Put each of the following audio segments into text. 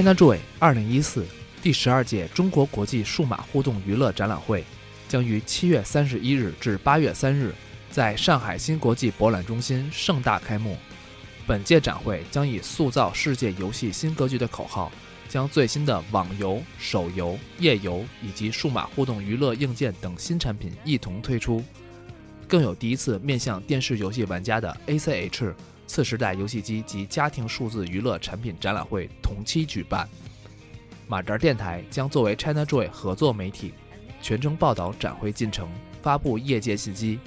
ChinaJoy 二零一四第十二届中国国际数码互动娱乐展览会将于七月三十一日至八月三日在上海新国际博览中心盛大开幕。本届展会将以“塑造世界游戏新格局”的口号，将最新的网游、手游、页游以及数码互动娱乐硬件等新产品一同推出，更有第一次面向电视游戏玩家的 ACH 次时代游戏机及家庭数字娱乐产品展览会同期举办。马扎电台将作为 ChinaJoy 合作媒体，全程报道展会进程，发布业界信息，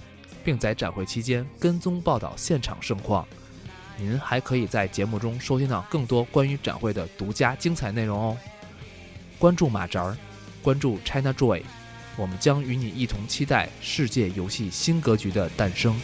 并在展会期间跟踪报道现场盛况。您还可以在节目中收听到更多关于展会的独家精彩内容哦。关注马扎儿，关注 ChinaJoy，我们将与你一同期待世界游戏新格局的诞生。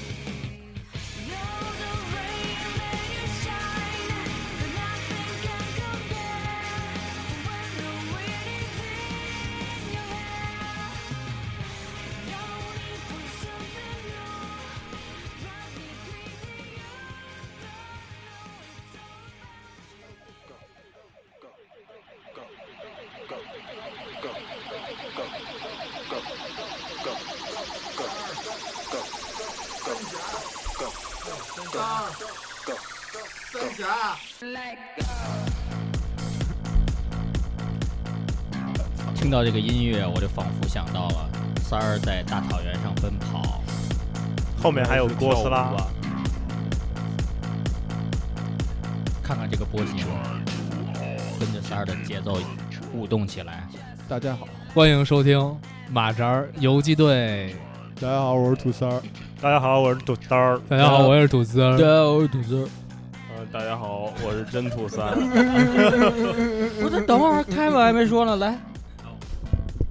想到了三儿在大草原上奔跑，后面还有哥斯拉。看看这个波形，跟着三儿的节奏舞动起来。大家好，欢迎收听马扎儿游击队。大家好，我是土三儿。大家好，我是土三儿。大家好，我是土司儿。对，我是土司。呃，大家好，我是真土三。不是，等会儿开门还没说呢，来。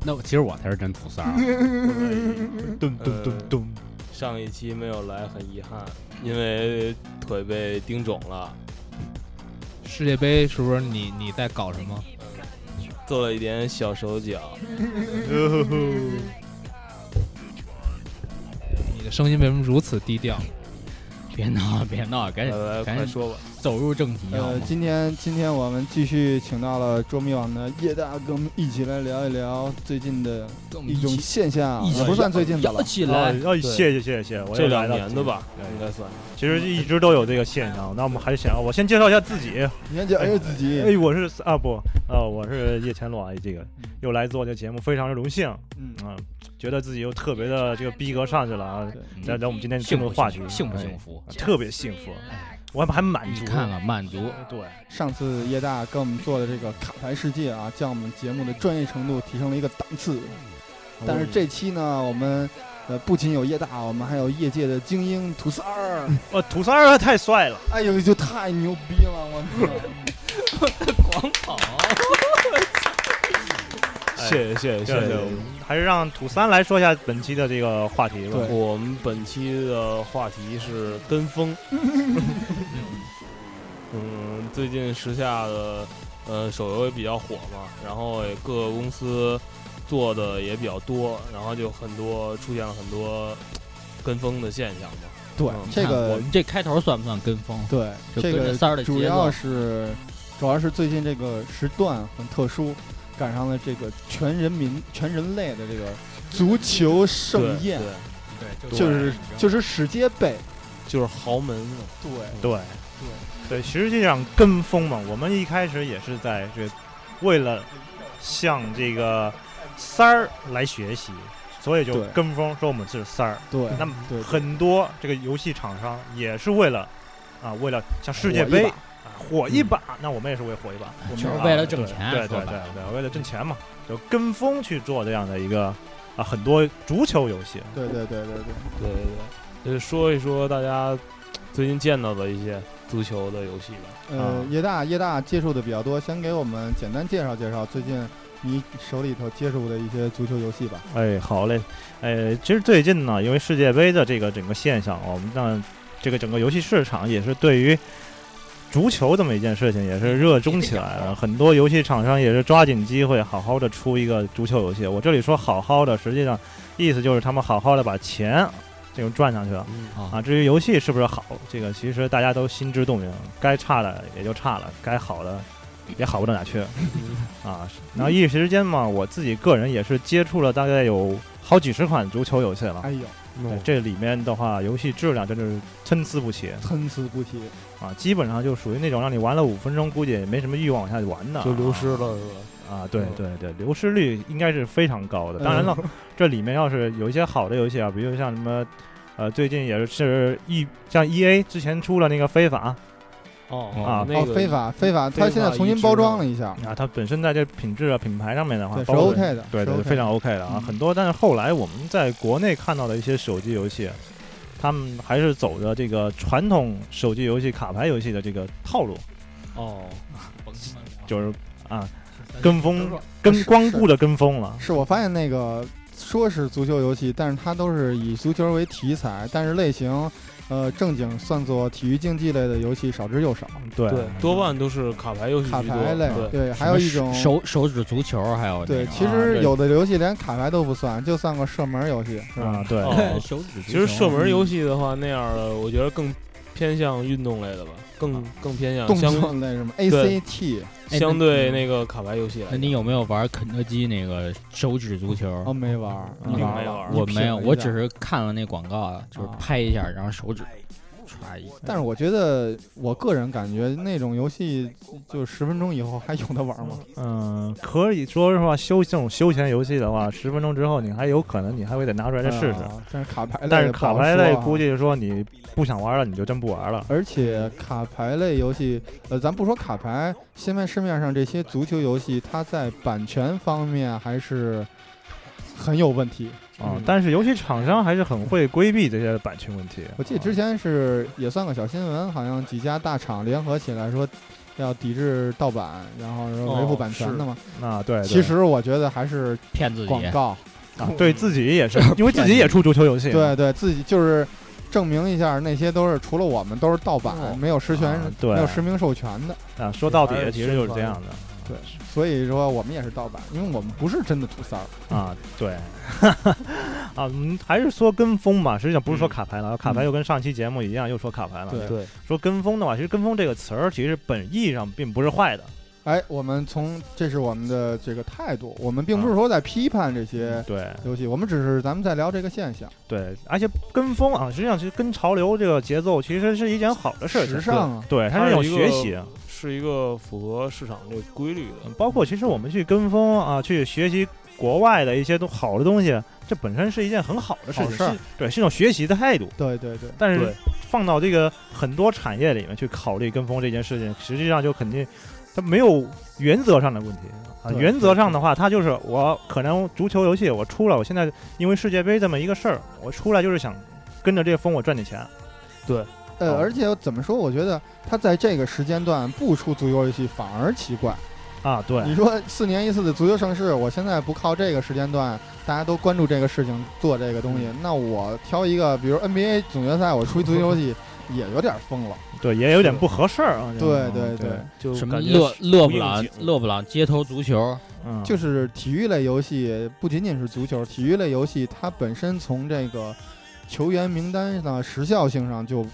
那我其实我才是真土三儿。咚咚咚咚，上一期没有来，很遗憾，因为腿被钉肿了，世界杯是不是你你在搞什么？做了一点小手脚。你的声音为什么如此低调？别闹，别闹，赶紧赶紧说吧。走入正题啊！呃，今天今天我们继续请到了捉迷网的叶大，跟我们一起来聊一聊最近的一种现象，一起也不算最近的了。摇起哦来。要，谢谢谢谢，我这两年的吧，应该算。其实一直都有这个现象。那我们还是想，我先介绍一下自己。你先讲一下自己。哎，我是啊不，啊，我是叶乾罗，这个又来做这个节目，非常的荣幸嗯，啊，觉得自己又特别的这个逼格上去了啊。对然然后我们今天进入话题，幸福哎幸福？特别幸福，我还还满足。你看了满足，对，上次叶大跟我们做的这个卡牌世界啊，将我们节目的专业程度提升了一个档次。但是这期呢，我们呃不仅有叶大，我们还有业界的精英土三儿。哦，土三儿太帅了。哎呦，就太牛逼了，我操！狂跑。谢谢谢谢谢谢。还是让土三来说一下本期的这个话题吧。我们本期的话题是跟风。嗯，最近时下的呃手游也比较火嘛，然后各个公司做的也比较多，然后就很多出现了很多跟风的现象嘛。对这个们这开头算不算跟风？对这个三儿的主要是主要是最近这个时段很特殊，赶上了这个全人民全人类的这个足球盛宴，对，对就是就是世界杯。就是豪门。嘛。对。对。对，实际上跟风嘛，我们一开始也是在这为了向这个三儿来学习，所以就跟风说我们是三儿。对，那么很多这个游戏厂商也是为了啊，为了像世界杯火一把那我们也是为火一把，我就是为了挣对钱对对对对，为了挣钱嘛，就跟风去做这样的一个啊很多足球游戏。对对对对对，对对对，就说一说大家最近见到的一些足球的游戏吧。呃啊，叶大叶大接触的比较多，先给我们简单介绍介绍最近你手里头接触的一些足球游戏吧。哎，好嘞，哎，其实最近呢，因为世界杯的这个整个现象，我们让这个整个游戏市场也是对于足球这么一件事情也是热衷起来了。很多游戏厂商也是抓紧机会，好好的出一个足球游戏。我这里说好好的，实际上意思就是他们好好的把钱这种赚上去了。嗯啊，至于游戏是不是好，这个其实大家都心知肚明，该差的也就差了，该好的也好不到哪去啊。然后一时间嘛，我自己个人也是接触了大概有好几十款足球游戏了。哎呦，对，这里面的话，游戏质量真的是参差不齐参差不齐。啊，基本上就属于那种让你玩了五分钟，估计也没什么欲望往下去玩的，就流失了，是吧？啊，对对对，流失率应该是非常高的。当然了，这里面要是有一些好的游戏啊，比如像什么，呃，最近也是 E 像 E A 之前出了那个非法，哦啊那个哦，非法非法，它现在重新包装了一下，啊，它本身在这品质啊品牌上面的话，对，是 OK 的，对对，OK 非常 OK 的啊，嗯很多。但是后来我们在国内看到的一些手机游戏，他们还是走着这个传统手机游戏卡牌游戏的这个套路，哦，就是啊，跟风跟光顾着跟风了。是我发现那个说是足球游戏，但是它都是以足球为题材，但是类型，呃，正经算作体育竞技类的游戏少之又少。对对，多半都是卡牌游戏卡牌类，对，对，还有一种手手指足球，还有对，其实有的游戏连卡牌都不算，就算个射门游戏，是吧？啊，对，哦手指。其实射门游戏的话，那样的我觉得更偏向运动类的吧，更更偏向动作类什么 ACT 哎相对那个卡牌游戏来。那你有没有玩肯德基那个手指足球？哦没玩，嗯我没有，我只。是看了那广告，就是啊拍一下，然后手指歘一。但是我觉得，我个人感觉那种游戏就十分钟以后还有的玩吗？嗯，可以说实话，休这种休闲游戏的话，十分钟之后你还有可能你还会得拿出来再试试。啊但是卡牌类但是卡牌类估计说你不想玩了，你就真不玩了。而且卡牌类游戏，呃，咱不说卡牌，现在市面上这些足球游戏，它在版权方面还是很有问题。啊、嗯但是游戏厂商还是很会规避这些版权问题。我记得之前是也算个小新闻，好像几家大厂联合起来说要抵制盗版，然后说维护哦版权的嘛。啊，对，对其实我觉得还是骗自己，广告，啊，对自己也是，因为自己也出足球游戏。对对，自己就是证明一下，那些都是除了我们都是盗版，哦没有实权、啊对没有实名授权的。啊，说到底其实就是这样的。对，所以说我们也是盗版，因为我们不是真的土三儿。啊，对，啊，我们，还是说跟风吧。实际上不是说嗯卡牌了，卡牌又跟上期节目一样，又说卡牌了。对对，说跟风的话，其实跟风这个词儿，其实本意义上并不是坏的。哎，我们从这是我们的这个态度，我们并不是说在批判这些对游戏，我们只是咱们在聊这个现象，对，而且跟风啊，实际上其实跟潮流这个节奏，其实是一件好的事情。时尚啊。对，它是一种学习。是一个符合市场这个规律的。包括其实我们去跟风啊，去学习国外的一些都好的东西，这本身是一件很好的事情，对，是一种学习的态度。对对对，但是放到这个很多产业里面去考虑跟风这件事情，实际上就肯定它没有原则上的问题啊。原则上的话，它就是我可能足球游戏我出了，我现在因为世界杯这么一个事儿，我出来就是想跟着这个风我赚点钱。呃，哦而且怎么说？我觉得他在这个时间段不出足球游戏反而奇怪。啊，对，你说四年一次的足球盛世，我现在不靠这个时间段，大家都关注这个事情做这个东西，嗯那我挑一个，比如 NBA 总决赛，我出一足球游戏 也有点疯了。对，也有点不合适儿啊。对对样对就，什么就感觉勒勒布朗景勒布朗街头足球，嗯，就是体育类游戏，不仅仅是足球，体育类游戏它本身从这个球员名单上时效性上就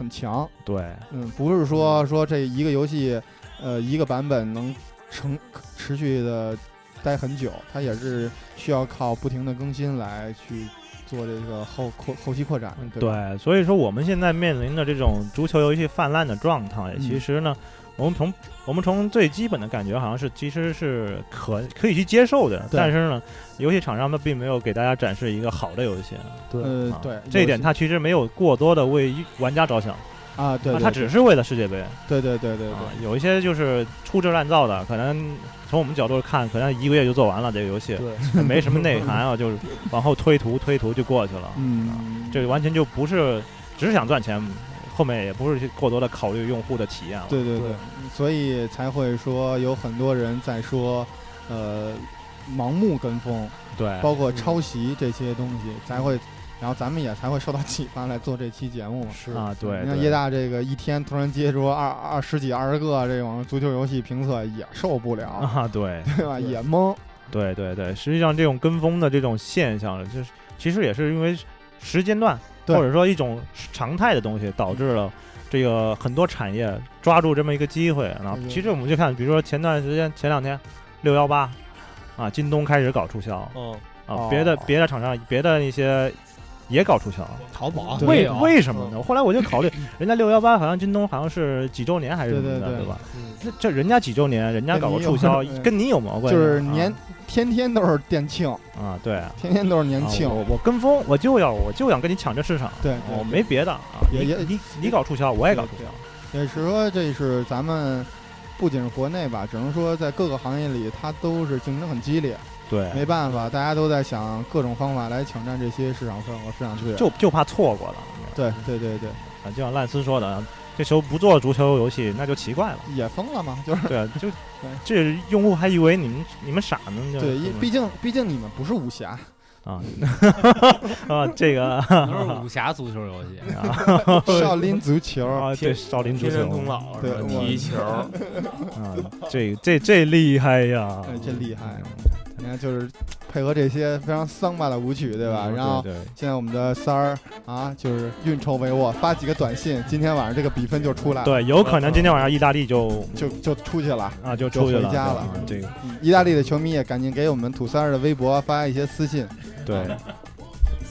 很强。对，嗯，不是说说这一个游戏，呃，一个版本能成持续的待很久，它也是需要靠不停的更新来去做这个后扩后期扩展。对对，所以说我们现在面临的这种足球游戏泛滥的状态，嗯其实呢，我们从我们从最基本的感觉好像是其实是可可以去接受的，但是呢，游戏厂商们并没有给大家展示一个好的游戏，对。啊，呃对，这一点游戏它其实没有过多的为玩家着想，啊，对，啊，对。它只是为了世界杯。对对对对对。啊，有一些就是粗制滥造的，可能从我们角度看，可能一个月就做完了这个游戏，对，没什么内涵啊，就是往后推图推图就过去了，嗯，这完全就不是只是想赚钱，后面也不是去过多的考虑用户的体验了。对对对。对，所以才会说有很多人在说，呃，盲目跟风，对。包括抄袭这些东西，才会，然后咱们也才会受到启发来做这期节目嘛。是。啊，对，对你像叶大这个一天突然接触二二十几二十个这种足球游戏评测，也受不了，啊，对。对吧？也懵。对对对，实际上这种跟风的这种现象，就是其实也是因为时间段对或者说一种常态的东西，导致了这个很多产业抓住这么一个机会。然后其实我们就看，比如说前段时间前两天六幺八啊，京东开始搞促销嗯，啊哦，别的别的厂商别的那些也搞促销。淘宝对为为什么呢？后来我就考虑，人家六幺八好像京东好像是几周年还是什么的，对吧？嗯那这人家几周年，人家搞个促销嗯，跟你有毛关系？就是年天天都是店庆，啊，对啊，天天都是年庆，我我跟风，我就要我就想跟你抢这市场，对，我对没别的啊。也也你你你搞促销，我也搞促销。也是说，这是咱们不仅是国内吧，只能说在各个行业里，它都是竞争很激烈。对，没办法，大家都在想各种方法来抢占这些市场份额、市场资源。就就怕错过了。对对对对，啊，就像烂斯说的，这时候不做足球游戏，那就奇怪了。也疯了吗，就是。对啊，就这用户还以为你们你们傻呢，就对，因毕竟毕竟你们不是武侠，啊。啊，这个。都是武侠足球游戏。啊。少林足球，啊，对少林足球。对踢球，啊，这这这厉害呀。哎，真厉害！你看，就是配合这些非常桑巴的舞曲，对吧？嗯然后现在我们的三儿啊，就是运筹帷幄，发几个短信，今天晚上这个比分就出来了，对，有可能今天晚上意大利就就就出去了。啊就出去了，就回家了这个嗯意大利的球迷也赶紧给我们土三儿的微博发一些私信。这个对。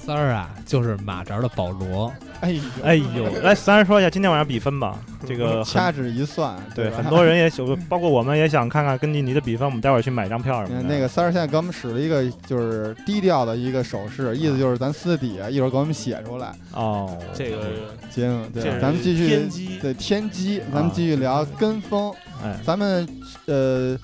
三儿啊，就是马扎的保罗，哎呦，哎呦，来三儿说一下今天晚上比分吧。这个掐指一算，对吧很多人也想，包括我们也想看看根据你的比分，我们待会儿去买张票什么的。嗯那个三儿现在给我们使了一个就是低调的一个手势，意思就是咱私底下一会儿给我们写出来。哦，这个行，咱们继续天机对天机，咱们继续聊跟风。哎，咱们呃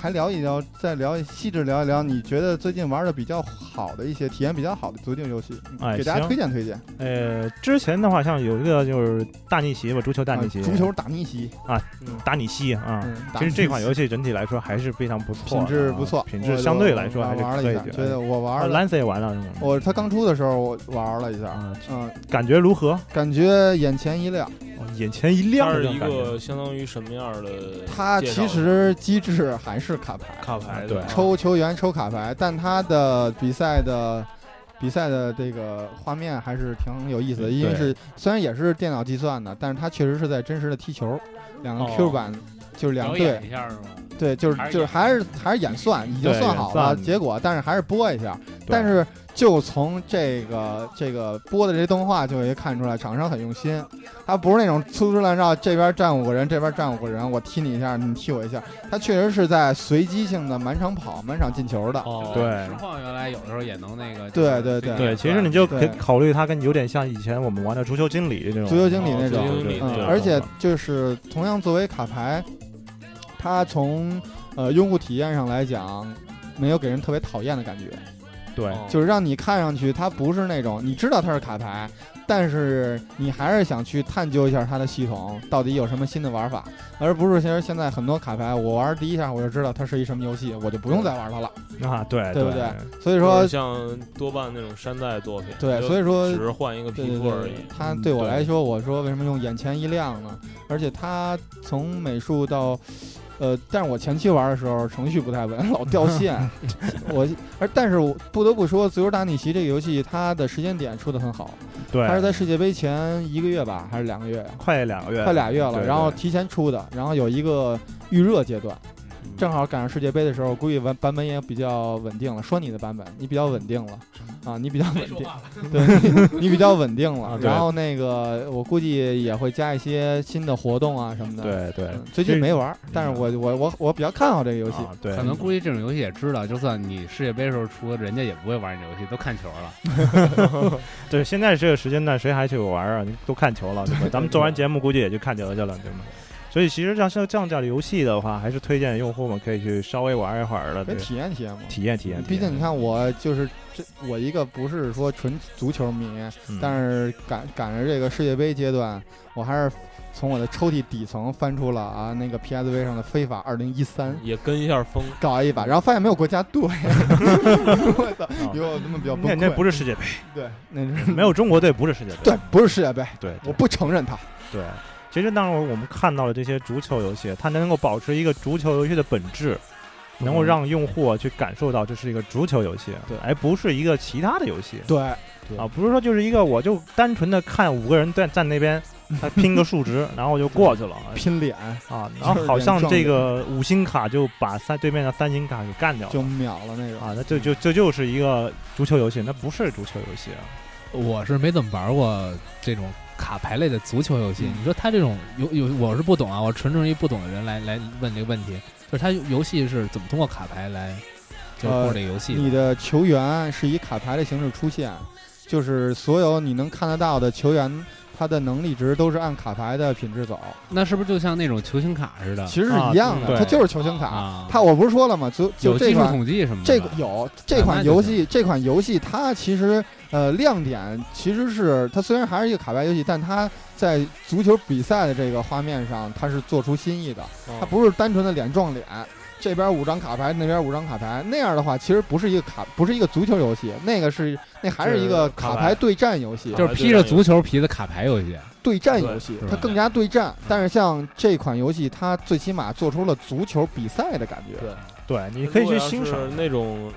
还聊一聊，再聊细致聊一聊，你觉得最近玩的比较好的一些体验比较好的足球游戏，哎给大家推荐推荐。呃，之前的话像有一个就是大逆袭吧，足球大逆袭，啊足球打逆袭啊，打逆袭啊。嗯，其实这款游戏整体来说还是非常不错品质不错，我品质相对来说还是可以的。觉得我玩啊了，Lance 也玩了是吗？我他刚出的时候我玩了一下，啊，嗯，感觉如何？感觉眼前一亮。哦眼前一亮它是一的这种感觉。个相当于什么样的？它其实机制还是卡牌，卡牌对抽球员抽卡牌，但它的比赛的比赛的这个画面还是挺有意思的，因为对是虽然也是电脑计算的，但是它确实是在真实的踢球，两个哦 Q 版、就是两表队，演一下是吗？对，就是是就是还是还是演算，已经算好了结果，但是还是播一下，但是就从这个这个播的这些动画就可以看出来，厂商很用心，他不是那种粗制滥造，这边站五个人，这边站五个人，我踢你一下，你踢我一下，他确实是在随机性的满场跑、满场进球的。哦，对实况原来有的时候也能那个，对对对对，其实你就可以考虑它跟有点像以前我们玩的足球经理这种足球经理那哦种足球经理那，种嗯而且就是同样作为卡牌，它从呃用户体验上来讲，没有给人特别讨厌的感觉。对哦就是让你看上去它不是那种你知道它是卡牌，但是你还是想去探究一下它的系统到底有什么新的玩法，而不是其实现在很多卡牌我玩第一下我就知道它是一什么游戏，我就不用再玩它了。啊，对对不对对所以说像多半那种山寨作品，对，所以说只是换一个皮肤而已。，它对我来说，我说为什么用眼前一亮呢？而且它从美术到，呃，但是我前期玩的时候程序不太稳，老掉线。我而但是我不得不说，《足球大逆袭》这个游戏它的时间点出的很好，对，它是在世界杯前一个月吧，还是两个月呀？快两个月，快俩月了，然后提前出的，然后有一个预热阶段，正好赶上世界杯的时候，估计版版本也比较稳定了。说你的版本，你比较稳定了啊，你比较稳定，对你你比较稳定了然后那个我估计也会加一些新的活动啊什么的。对对嗯，最近没玩，但是我我我我比较看好这个游戏。啊对，可能估计这种游戏也知道，就算你世界杯时候出，人家也不会玩你这游戏，都看球了。对，现在这个时间段谁还去玩啊？都看球了，对吧？咱们做完节目估计也就看球去了，对吗？所以其实像像这样的游戏的话，还是推荐用户们可以去稍微玩一会儿的，对可以体验体验嘛。体验体验。毕竟你看，我就是这，我一个不是说纯足球迷，嗯，但是赶赶着这个世界杯阶段，我还是从我的抽屉底层翻出了啊那个 PSV 上的《非法二零一三》，也跟一下风，搞一把，然后发现没有国家队，我操，啊有他们比较崩那那。不是世界杯，对，那是没有中国队不是世界杯。对，不是世界杯，对我不承认它。对。其实，当然我们看到了这些足球游戏，它能够保持一个足球游戏的本质，能够让用户去感受到这是一个足球游戏，对。而不是一个其他的游戏。对，对。啊，不是说就是一个我就单纯的看五个人在站那边，他拼个 数值，然后我就过去了。拼脸。啊，然后好像这个五星卡就把三对面的三星卡给干掉了，就秒了那个啊，那就就这就是一个足球游戏，那不是足球游戏啊。我是没怎么玩过这种卡牌类的足球游戏。嗯你说他这种游游，我是不懂啊，我纯纯一不懂的人来来问这个问题，就是他游戏是怎么通过卡牌来就是过这个游戏的？你的球员是以卡牌的形式出现，就是所有你能看得到的球员，他的能力值都是按卡牌的品质走，那是不是就像那种球星卡似的？其实是一样的，啊它就是球星卡。啊，它我不是说了吗？就就有技术这款统计什么的这个有这款游戏，这款游戏它其实呃亮点其实是它虽然还是一个卡牌游戏，但它在足球比赛的这个画面上，它是做出新意的，嗯它不是单纯的脸撞脸。这边五张卡牌，那边五张卡牌，那样的话，其实不是一个卡，不是一个足球游戏，那个是那还是一个卡牌对战游戏，就是披着足球皮的卡牌游戏。对战游戏，它更加对战。但是像这款游戏，它最起码做出了足球比赛的感觉。对对，你可以去欣赏那种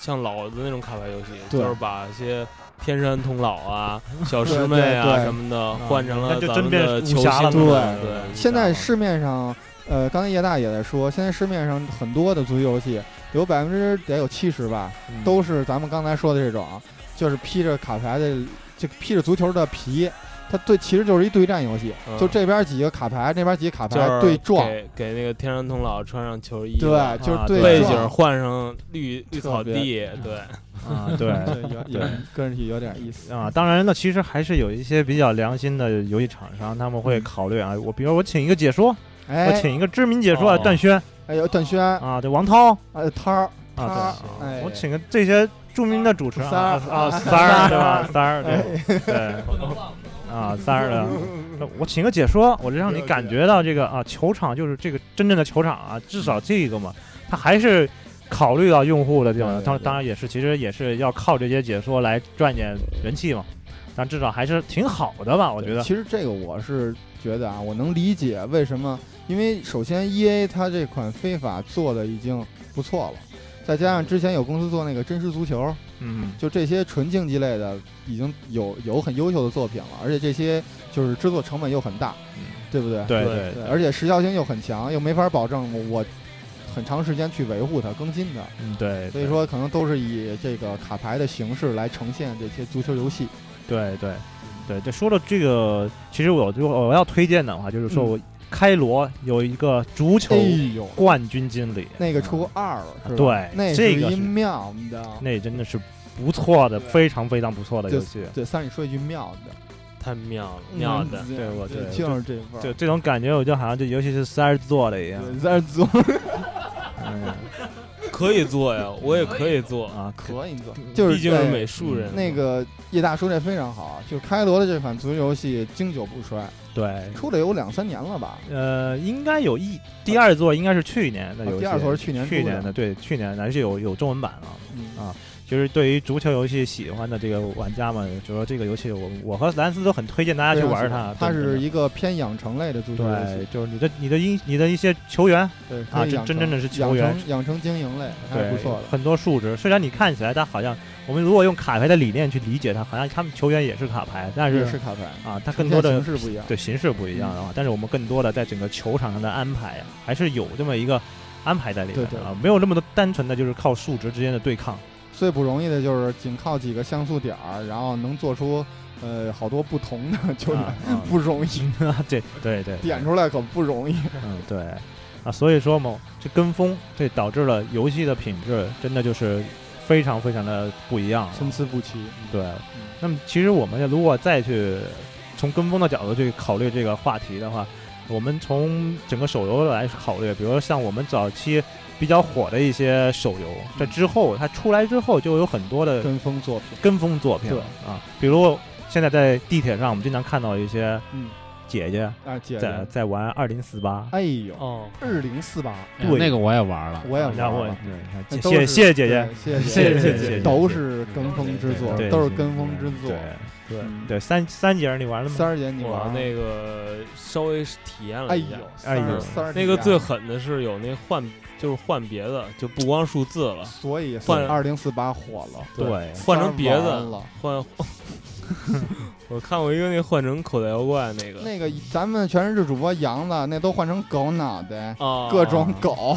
像老的那种卡牌游戏，就是把一些天山童姥啊、小师妹啊什么的换成了就咱真变们的球星对对，现在市面上，呃，刚才叶大也在说，现在市面上很多的足球游戏，有百分之得有七十吧，嗯。都是咱们刚才说的这种，就是披着卡牌的，就披着足球的皮。它对，其实就是一对战游戏，嗯就这边几个卡牌，那边几个卡牌就是对撞，给给那个天山童姥穿上球衣，对，就是啊对背景换上绿绿草地，对，啊，对。对，有有个人有点意思。啊，当然呢，其实还是有一些比较良心的游戏厂商，他们会嗯考虑啊，我比如我请一个解说，我哎，请一个知名解说啊，哦段轩哎呦段轩，啊，对，王涛哎涛儿，啊，对，哎，我请个这些著名的主持人啊三儿啊，三儿对吧？三儿对对 啊，三十的，我请个解说，我就让你感觉到这个啊，球场就是这个真正的球场啊，至少这个嘛，他还是考虑到用户的这种，当当然也是，其实也是要靠这些解说来赚点人气嘛，但至少还是挺好的吧，我觉得。其实这个我是觉得啊，我能理解为什么，因为首先 E A 它这款非法做的已经不错了，再加上之前有公司做那个真实足球，嗯，就这些纯竞技类的已经有有很优秀的作品了，而且这些就是制作成本又很大，对不对？对对对对，而且时效性又很强，又没法保证我很长时间去维护它、更新它，嗯对，所以说可能都是以这个卡牌的形式来呈现这些足球游戏。对对对，这说到这个，其实我就我要推荐的话，就是说嗯我开罗有一个足球冠军经理，那个出二了，是吧？对那是一这个是妙的。那真的是不错的，非常非常不错的游戏。对，三你说一句妙的，太妙了，妙的。嗯对我对就是这份儿。就这种感觉，我就好像就尤其是三儿做的一样。对在这做 嗯可以做呀，我也可以做，啊，可以做，就是毕竟是美术人。那个叶大叔这非常好，就开罗的这款足球游戏经久不衰，对，出了有两三年了吧？呃，应该有一第二座应该是去年的游戏，啊第二座是去年去年的，对，去年的而且有有中文版了。嗯啊就是对于足球游戏喜欢的这个玩家们，就说这个游戏我我和兰斯都很推荐大家去玩它。它是一个偏养成类的足球游对戏，，就是你的你的一你的一些球员，对，啊真真正的是球养员成养成经营类，还对是不错的。很多数值。虽然你看起来它好像，我们如果用卡牌的理念去理解它，好像他们球员也是卡牌，但是也是卡牌，啊，它更多的形式不一样。对形式不一样嗯啊，但是我们更多的在整个球场上的安排啊，还是有这么一个安排在里面啊，没有那么多单纯的就是靠数值之间的对抗。最不容易的就是仅靠几个像素点儿，然后能做出呃好多不同的球员，啊啊不容易啊，对对对，点出来可不容易。嗯，对，啊，所以说嘛，这跟风，这导致了游戏的品质真的就是非常非常的不一样。参差不齐。对，那么其实我们如果再去从跟风的角度去考虑这个话题的话，我们从整个手游来考虑，比如说像我们早期比较火的一些手游，在之后它出来之后就有很多的跟风作品，跟风作品对。啊，比如现在在地铁上，我们经常看到一些嗯，姐姐啊，姐在姐，在玩二零四八，哎呦，哦，二零四八，对。哎那个我也玩了，我也玩然后了。谢谢谢谢姐姐，谢谢谢谢谢谢都是跟风之作对，都是跟风之作。对对嗯对，三三节你玩了吗？三儿姐你我玩那个稍微体验了哎呦一下，，哎呦三儿那个最，狠的是有那换，就是换别的，就不光数字了，所以换二零四八火了，对，换成别的玩了。换。我看过一个那换成口袋妖怪那个那个咱们全日制主播杨子那都换成狗脑袋，啊，各种狗，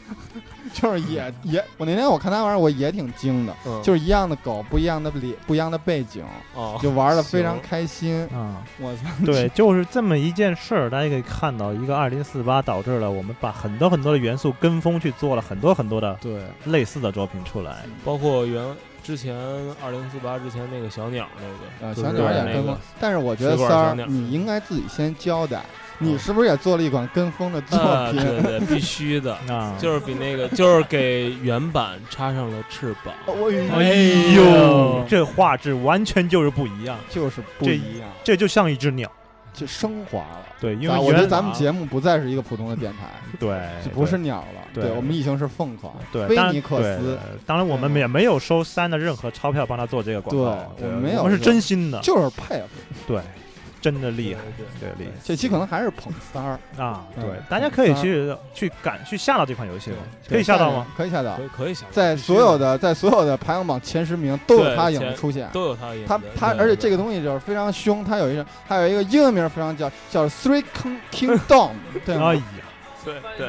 就是也也，我那天我看他玩儿，我也挺惊的，嗯就是一样的狗，不一样的脸，不一样的背景，哦，就玩的非常开心。啊，我操，对，就是这么一件事儿，大家可以看到，一个二零四八导致了我们把很多很多的元素跟风去做了很多很多的对，类似的作品出来。包括原之前二零四八之前那个小鸟那个，啊，小鸟也那个跟风，但是我觉得三儿，小鸟你应该自己先交代，你嗯。是不是也做了一款跟风的作啊，品？对对，必须的，啊，就是比那个，就是给原版插上了翅膀。哎呦，这画质完全就是不一样，就是不一样，这就像一只鸟。就升华了。对，因为啊我觉得咱们节目不再是一个普通的电台，对就不是鸟了，对。我们已经是凤凰，对，菲尼克斯，当然我们也没有收三的任何钞票帮他做这个广告，对我们没有我们是真心的，就是佩服。对，真的厉害，对对厉这期可能还是捧三儿，啊！嗯对，大家可以去去赶去下到这款游戏吗？可以下到吗？？可以下到可，以可以想，在所有的在所有的排行榜前十名都有他影子出现。都有他的影子。他他，而且这个东西就是非常凶，他有一个还有一个英文名非常叫叫 Three King Kingdom，对吗哎？呀，对对，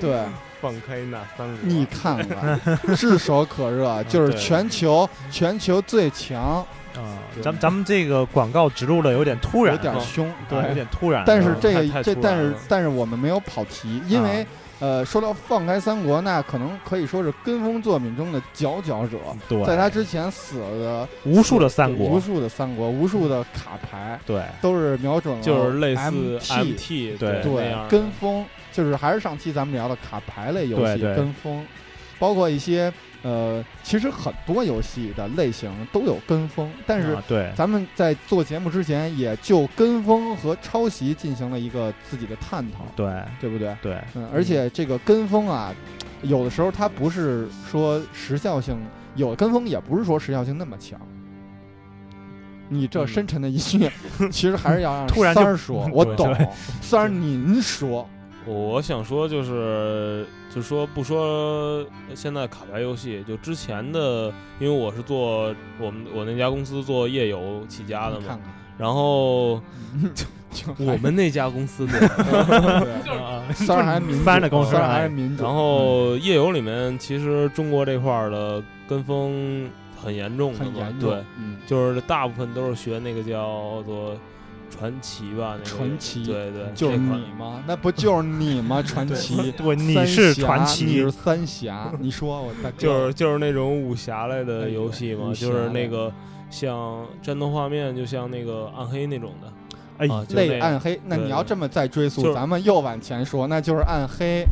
对，放开那三个，你看看，炙手可热，就是全球全球最强，啊，咱们咱们这个广告植入的有点突然，有点凶，对，有。点突然。但是啊这个这，但是但是我们没有跑题，因为呃，说到放开三国，那可能可以说是跟风作品中的佼佼者。对，在他之前死了无数的三国无，数的三国，无数的卡牌对都是瞄准了就是类似 MT 对对跟风，就是还是上期咱们聊的卡牌类游戏跟风，包括一些呃，其实很多游戏的类型都有跟风，但是啊对咱们在做节目之前也就跟风和抄袭进行了一个自己的探讨，对对不对？对嗯，而且这个跟风啊，有的时候它不是说时效性，有的跟风也不是说时效性那么强。你这嗯深沉的一句，其实还是要让突然三儿说，我懂。三儿您说，我想说就是，就说不说现在卡牌游戏，就之前的，因为我是做我们我那家公司做页游起家的嘛，看看，然后 就我们那家公司的，对啊三儿还民主，三儿的公司然后页游里面其实中国这块儿的跟风很严重的嘛，很严重，对，嗯，就是大部分都是学那个叫做传奇吧，那个传奇对对，就是你吗？那不就是你吗？传奇，对，你是传奇你是，三侠，你说我大哥就是就是那种武侠类的游戏嘛，武就是那个像战斗画面，就像那个暗黑那种的，哎啊，类暗黑，那你要这么再追溯，就是咱们又往前说，那就是暗黑。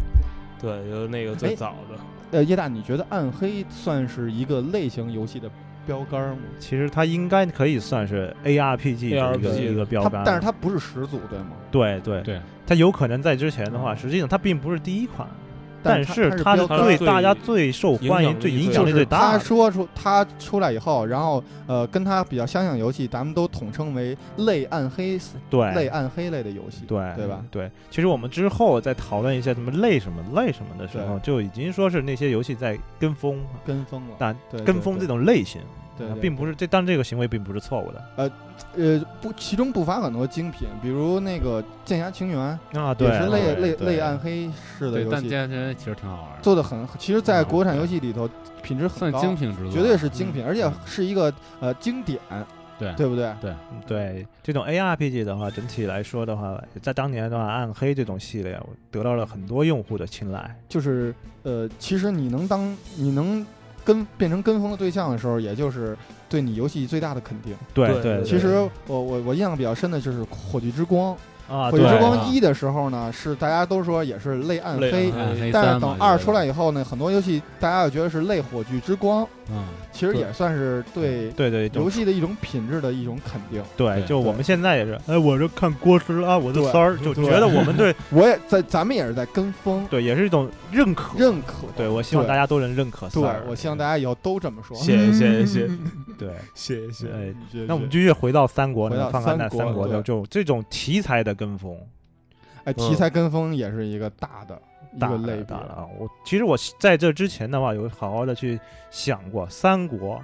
对，就是那个哎最早的。呃，叶大，你觉得暗黑算是一个类型游戏的标杆吗？其实它应该可以算是 ARPG 的一个一个标杆，但是它不是始祖，对吗？对对。对，它有可能在之前的话，实际上它并不是第一款，但是它是最最大家最受欢迎、最影最就是响力最大他。说出他出来以后，然后呃，跟他比较相像的游戏，咱们都统称为类暗黑、对。类暗黑类的游戏，对对吧？对，其实我们之后再讨论一些什么类什么类什么的时候，就已经说是那些游戏在跟风，跟风了，但对跟风这，种类型，对对对并不是这，但这个行为并不是错误的呃呃不，其中不乏很多精品，比如那个《剑侠情缘》啊。对，也是类类对对类暗黑式的对，游戏，但剑剑其实挺好玩的，做的很，其实，在国产游戏里头品质很算高，精品之作，绝对是精品，而且是一个呃经典，对对不对？对这种 ARPG 的话，整体来说的话，在当年的话，暗黑这种系列得到了很多用户的青睐。就是呃，其实你能当你能跟变成跟风的对象的时候，也就是对你游戏最大的肯定。对对对，其实我我我印象比较深的就是《火炬之光》，啊，《火炬之光一》的时候呢，是大家都说也是类暗黑，暗黑但是等二出来以后呢，很多游戏大家又觉得是类《火炬之光》，嗯，其实也算是对对对，游戏的一种品质的一种肯定。对，对就我们现在也是，哎，我就看郭师啊，我的对三儿，就觉得我们对 我也在，咱们也是在跟风对，也是一种认可。认可。对，我希望大家都能认可三对儿。，我希望大家以后都这么说。谢谢谢谢对，谢谢。哎，那我们继续回到三国呢，回到看看那三国三国就就这种题材的跟风，哎，题材跟风也是一个大的一大类别大的啊！我其实我在这之前的话，有好好的去想过三国，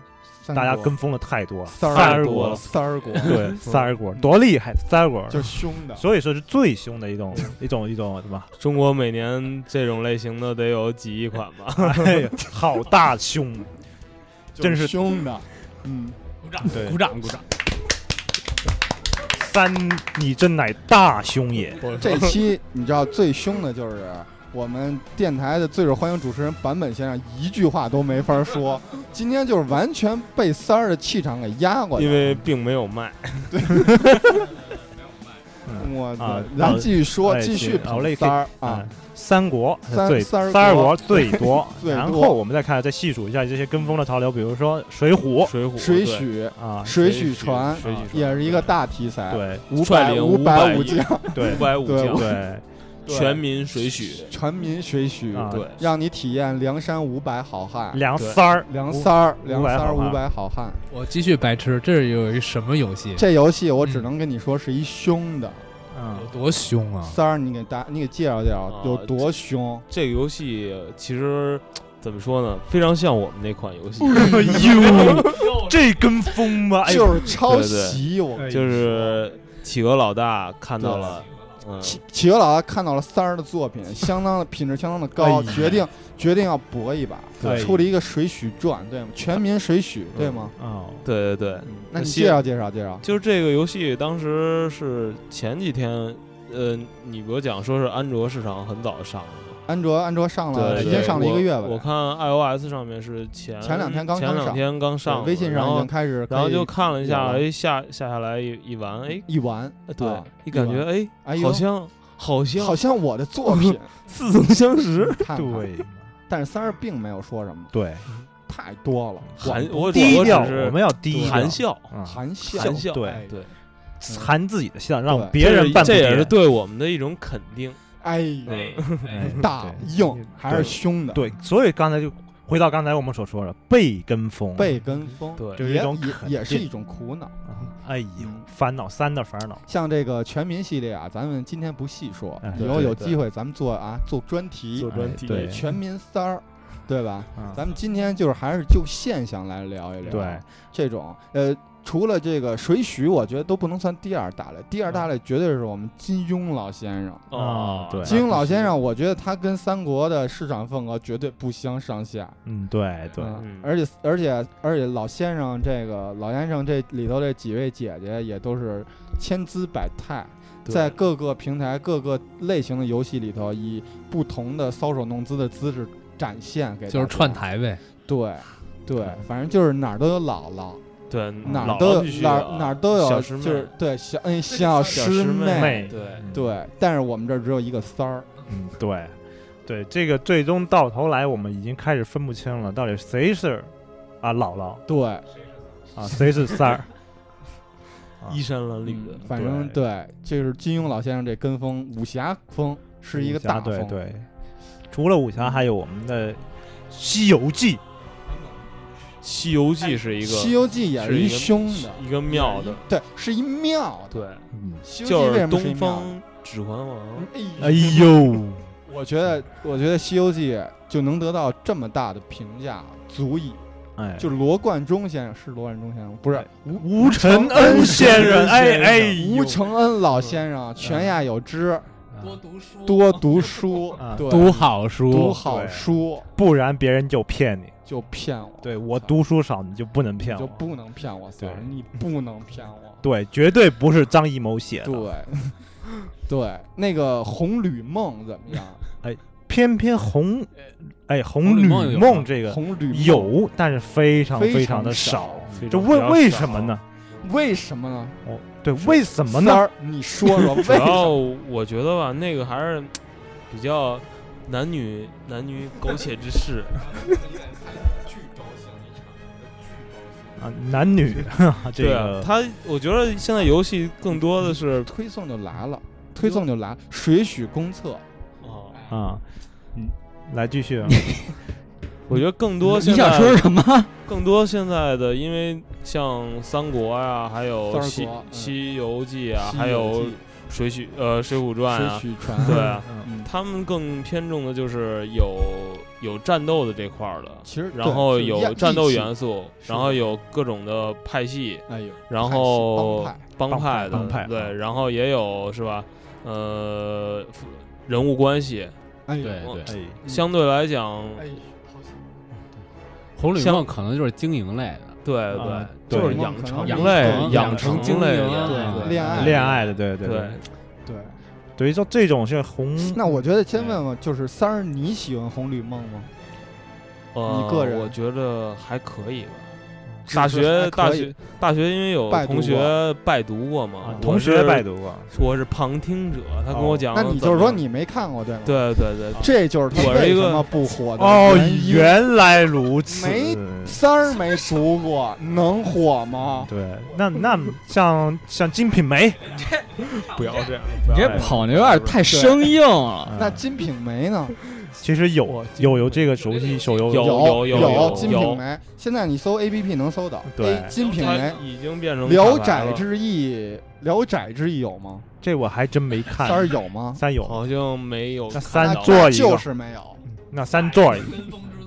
大家跟风的太多了，三儿国国，三儿国，对，三儿国多厉害，三儿国就是凶的。所以说是最凶的一种 一种一种什么？中国每年这种类型的得有几亿款吧？哎呀，好大凶！真是凶的。嗯，鼓掌，对鼓掌，鼓掌。三，你真乃大凶也！这期你知道最凶的就是我们电台的最受欢迎主持人坂本先生，一句话都没法说。今天就是完全被三儿的气场给压过去因。为并没有卖。我啊，咱继续说，哎继续行好嘞三儿啊嗯，，三国三最三国国最多，然后我们再看再细数一下这些跟风的潮流，比如说水浒水浒水浒，啊，水浒浒传水浒传也是一个大题材。，对五百五500亿武将，对五百武将，对对全民水许，全民水浒，啊对，让你体验梁山五百好汉。梁三儿，梁三儿，梁三儿500好汉五百好汉。我继续白痴，这是有一什么游戏？这游戏我只能跟你说是一凶的。嗯有多凶啊！三儿，你给大你给介绍介绍啊有多凶？这个游戏其实怎么说呢，非常像我们那款游戏，哎呦，这跟风吗？哎呦，就是抄袭我。哎就是企鹅老大看到了，嗯，企企鹅老大看到了三儿的作品，相当的品质相当的高，哎决定决定要搏一把，出了一个水浒传，对吗？全民水浒，对吗？哦，对对对，那你介绍介绍介绍。就是这个游戏当时是前几天，呃，你给我讲说是安卓市场很早上？安卓安卓上了，对，已经上了一个月吧。我我看 iOS 上面是前前两天刚前两天刚上微信上已经开始，然后就看了一下，哎，下下下来一一玩，哎，一玩，对啊，你感觉哎，好像好像好像我的作品，似曾相识，对。但是三儿并没有说什么，对，太多了，含我低调，我们要低调。含笑，嗯。含笑，含笑，对。对，含自己的笑，让别人办这也是对我们的一种肯定。哎呦，哎，哎大硬还是凶的，对，所以刚才就回到刚才我们所说的被跟风，被跟风，对就是一也种也也是一种苦恼。啊哎呦嗯，烦恼三的烦恼，像这个全民系列啊，咱们今天不细说哎，以后有机会咱们做啊做专题做，专题，哎对全民三儿，对吧？啊咱们今天就是还是就现象来聊一聊，对，这种呃。除了这个水浒，我觉得都不能算第二大类。第二大类绝对是我们金庸老先生。啊对金庸老先生，我觉得他跟三国的市场份额绝对不相上下。嗯，对对，而且而且而且老先生这个老先生这里头这几位姐姐也都是千姿百态，在各个平台各个类型的游戏里头，以不同的搔首弄姿的姿势展现给就是大家串台呗。对对，反正就是哪儿都有姥姥，对，哪儿都有哪哪儿都有，小师妹就是对小嗯小小师师妹妹对嗯对，但是我们这儿只有一个三儿，嗯，对，对，这个最终到头来，我们已经开始分不清了，到底谁是啊姥姥对，啊，谁是三儿？啊衣衫褴褛嗯的，反正对，就是金庸老先生这跟风武侠风是一个大风，对对。除了武侠，还有我们的《西游记》。《西游记》是一《个西游记》也一是一个凶的，一个庙的，对，是一庙的。对，嗯，《西游记》就是为什么是一东庙的？方指环王，哎呦，我觉得，我觉得《西游记》就能得到这么大的评价，足以。哎，就罗贯中先生是罗贯中先生，不是吴吴承恩先生，哎哎，吴承恩老先生，泉下有知，多读书，多读书。读好书，读好书。不然别人就骗你。就骗我。对我读书少，你就不能骗我。就不能骗我，三儿，对你不能骗我。对，绝对不是张艺谋写的。对，对，那个 《红吕梦》怎么样？哎偏偏红，哎，红红吕吕梦梦这个红吕有，但是非常非常的少这为为什么呢？为什么呢？哦，对，为什么呢？你说说 为？我觉得吧，那个还是比较男女男女苟且之事。啊，男女 这对啊个，他我觉得现在游戏更多的是推送就来了，推送就来了，水许公测，哦，啊，嗯，来继续啊，我觉得更多你现在想说什么？更多现在的，因为像三国呀，还有三西嗯。西游记啊，还有水浒呃水浒传啊，对啊，嗯，他们更偏重的就是有有战斗的这块儿的，其实然后有战斗元素，然后有各种的派系，哎呦，然后帮派帮帮派的，帮派啊对，然后也有是吧？呃，人物关系哎，对对，哎，相对来讲，哎，红旅像梦可能就是经营类的，对啊对，就是养成养类成养成经类的，啊对恋爱恋爱的，对对对，对。等于说这种是红，那我觉得先问问，就是三儿，你喜欢红绿梦吗？呃，你个人我觉得还可以吧。只大学大学大学，因为有同学拜读过嘛同学拜读过，我是旁听者，他跟哦我讲那，你就是说你没看过对吗？，对对对，这就是他我是一个为什么不火的哦，原因。原来如此，没三儿没读过，能火吗？对，那那像像《金瓶梅》不要这样，你这哎跑的有点太生硬了。那《金瓶梅》呢？其实有有有这个手机手游有有有有《金有瓶梅》，现在你搜 A P P 能搜到。对。哎金瓶梅》已经变成《聊斋志异》，《聊斋志异》有吗？这我还真没看。三儿有吗？三有，好像没有那三到做一个。就是没有。那三座儿一个。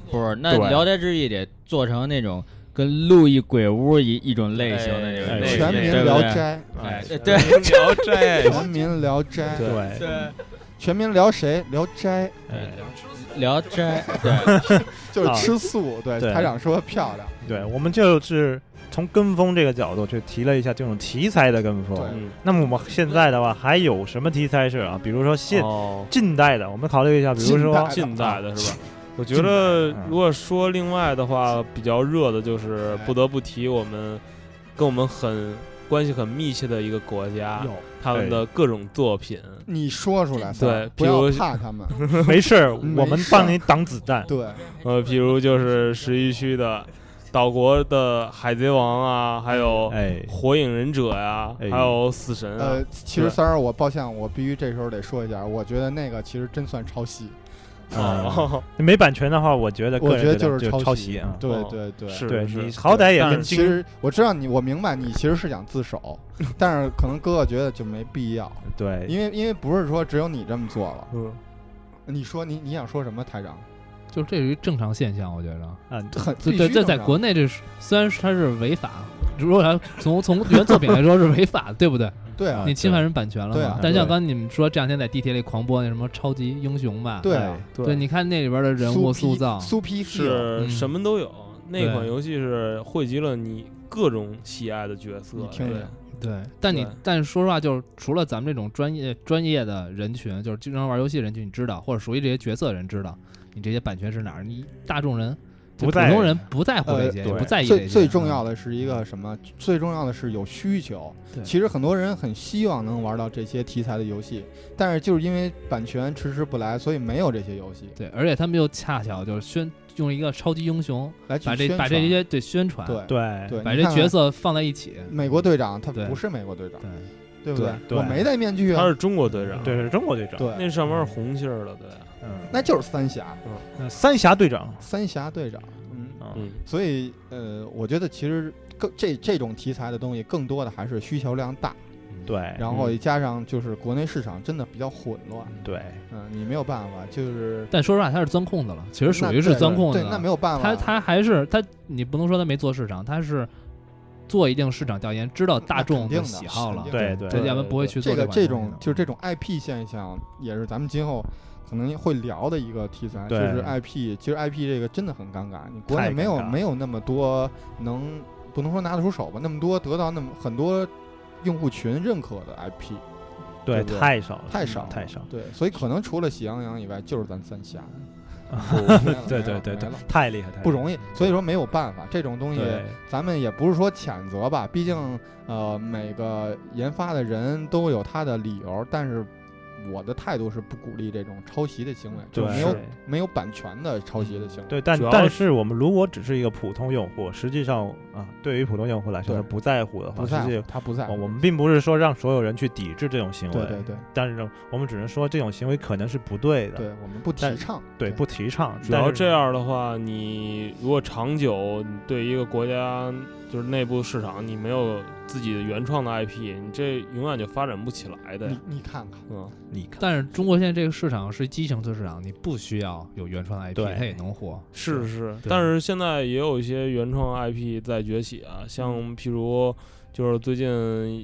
不是，那《聊斋志异》得做成那种跟路易鬼屋一一种类型的哎那种，哎那全民聊斋，哎，对对，聊斋。全民聊斋，对。对，全民聊谁？聊斋，哎。聊斋，对，就是啊。吃素。对，对。台长说漂亮。对，我们就是从跟风这个角度去提了一下这种题材的跟风。嗯，那么我们现在的话，还有什么题材是啊？比如说现哦。近代的，我们考虑一下，比如说近代的。是吧？我觉得嗯。如果说另外的话，比较热的就是不得不提我们跟我们很关系很密切的一个国家，有他们的各种作品。你说出来，对不要比如怕他们。没事我们帮你挡子弹。对，呃，比如就是十一区的岛国的海贼王啊，还有哎，火影忍者呀、哎还有死神啊。呃，其实三儿，我抱歉，我必须这时候得说一下，我觉得那个其实真算抄袭，哦，没版权的话，我觉得个我觉得人觉得是抄袭啊。对哦对对，是对你好歹也跟其实我知道你，我明白你其实是想自首，但是可能哥哥觉得就没必要，对，因为因为不是说只有你这么做了。嗯，你说你你想说什么，台长？就是这是一正常现象，我觉着。啊，很对对，这在国内内这虽然它是违法，如果来从从原作品来说是违法的，对不对？对啊你侵犯人版权了对啊嘛？但像刚才你们说这两天在地铁里狂播那什么超级英雄吧，对啊，对，你看那里边的人物塑造，苏皮是嗯什么都有。那款游戏是汇集了你各种喜爱的角色。对你听听对，但你对但是说实话，就是除了咱们这种专业专业的人群，就是经常玩游戏人群，你知道，或者熟悉这些角色的人知道，你这些版权是哪儿？你大众人不在通人不在乎这些，呃对。不在意。最最重要的，是一个什么？最重要的是有需求。对。其实很多人很希望能玩到这些题材的游戏，但是就是因为版权迟迟不来，所以没有这些游戏。对，而且他们又恰巧就是宣用一个超级英雄来把这宣把这些对宣传，对。对。对，把这角色放在一起，美国队长他不是美国队长，对，对不对？对。我没戴面具啊。他，是中国队长，对，是中国队长。对，那上面是红心儿的，对，嗯，那就是三峡，嗯。三峡队长。三峡队长，嗯，啊，嗯，所以呃，我觉得其实更这这种题材的东西，更多的还是需求量大，对，然后加上就是国内市场真的比较混乱，对，嗯，你没有办法，就是但说实话，他是钻空子了，其实属于是对对，钻空子了。那没有办法，他他还是他，你不能说他没做市场，他是做一定市场调研，知道大众肯定的喜好了，对对。要不然不会去做这个这种就是这种 IP 现象，也是咱们今后可能会聊的一个题材，就是 IP。其实 IP 这个真的很尴尬，你国内没有没有那么多能不能说拿得出手吧，那么多得到那么很多用户群认可的 IP，对，太少了，太少太少。对，所以可能除了喜羊羊以外，就是咱三峡。对对对对，太厉害，太不容易，所以说没有办法，这种东西，咱们也不是说谴责吧，毕竟呃每个研发的人都有他的理由，但是我的态度是不鼓励这种抄袭的行为，就没有没有版权的抄袭的行为。对，但但是我们如果只是一个普通用户，实际上啊，对于普通用户来说，不在乎的话，不在乎实际，他不在乎。哦我们并不是说让所有人去抵制这种行为，对对对但是我们只能说这种行为可能是不对的，对，我们不提倡。对，不提倡。主要这样的话，你如果长久，你对一个国家就是内部市场，你没有自己的原创的 IP，你这永远就发展不起来的。你你看看，嗯，你看，但是中国现在这个市场是畸形次市场，你不需要有原创的 IP，对它也能火。是是，但是现在也有一些原创 IP 在崛起啊，像譬如就是最近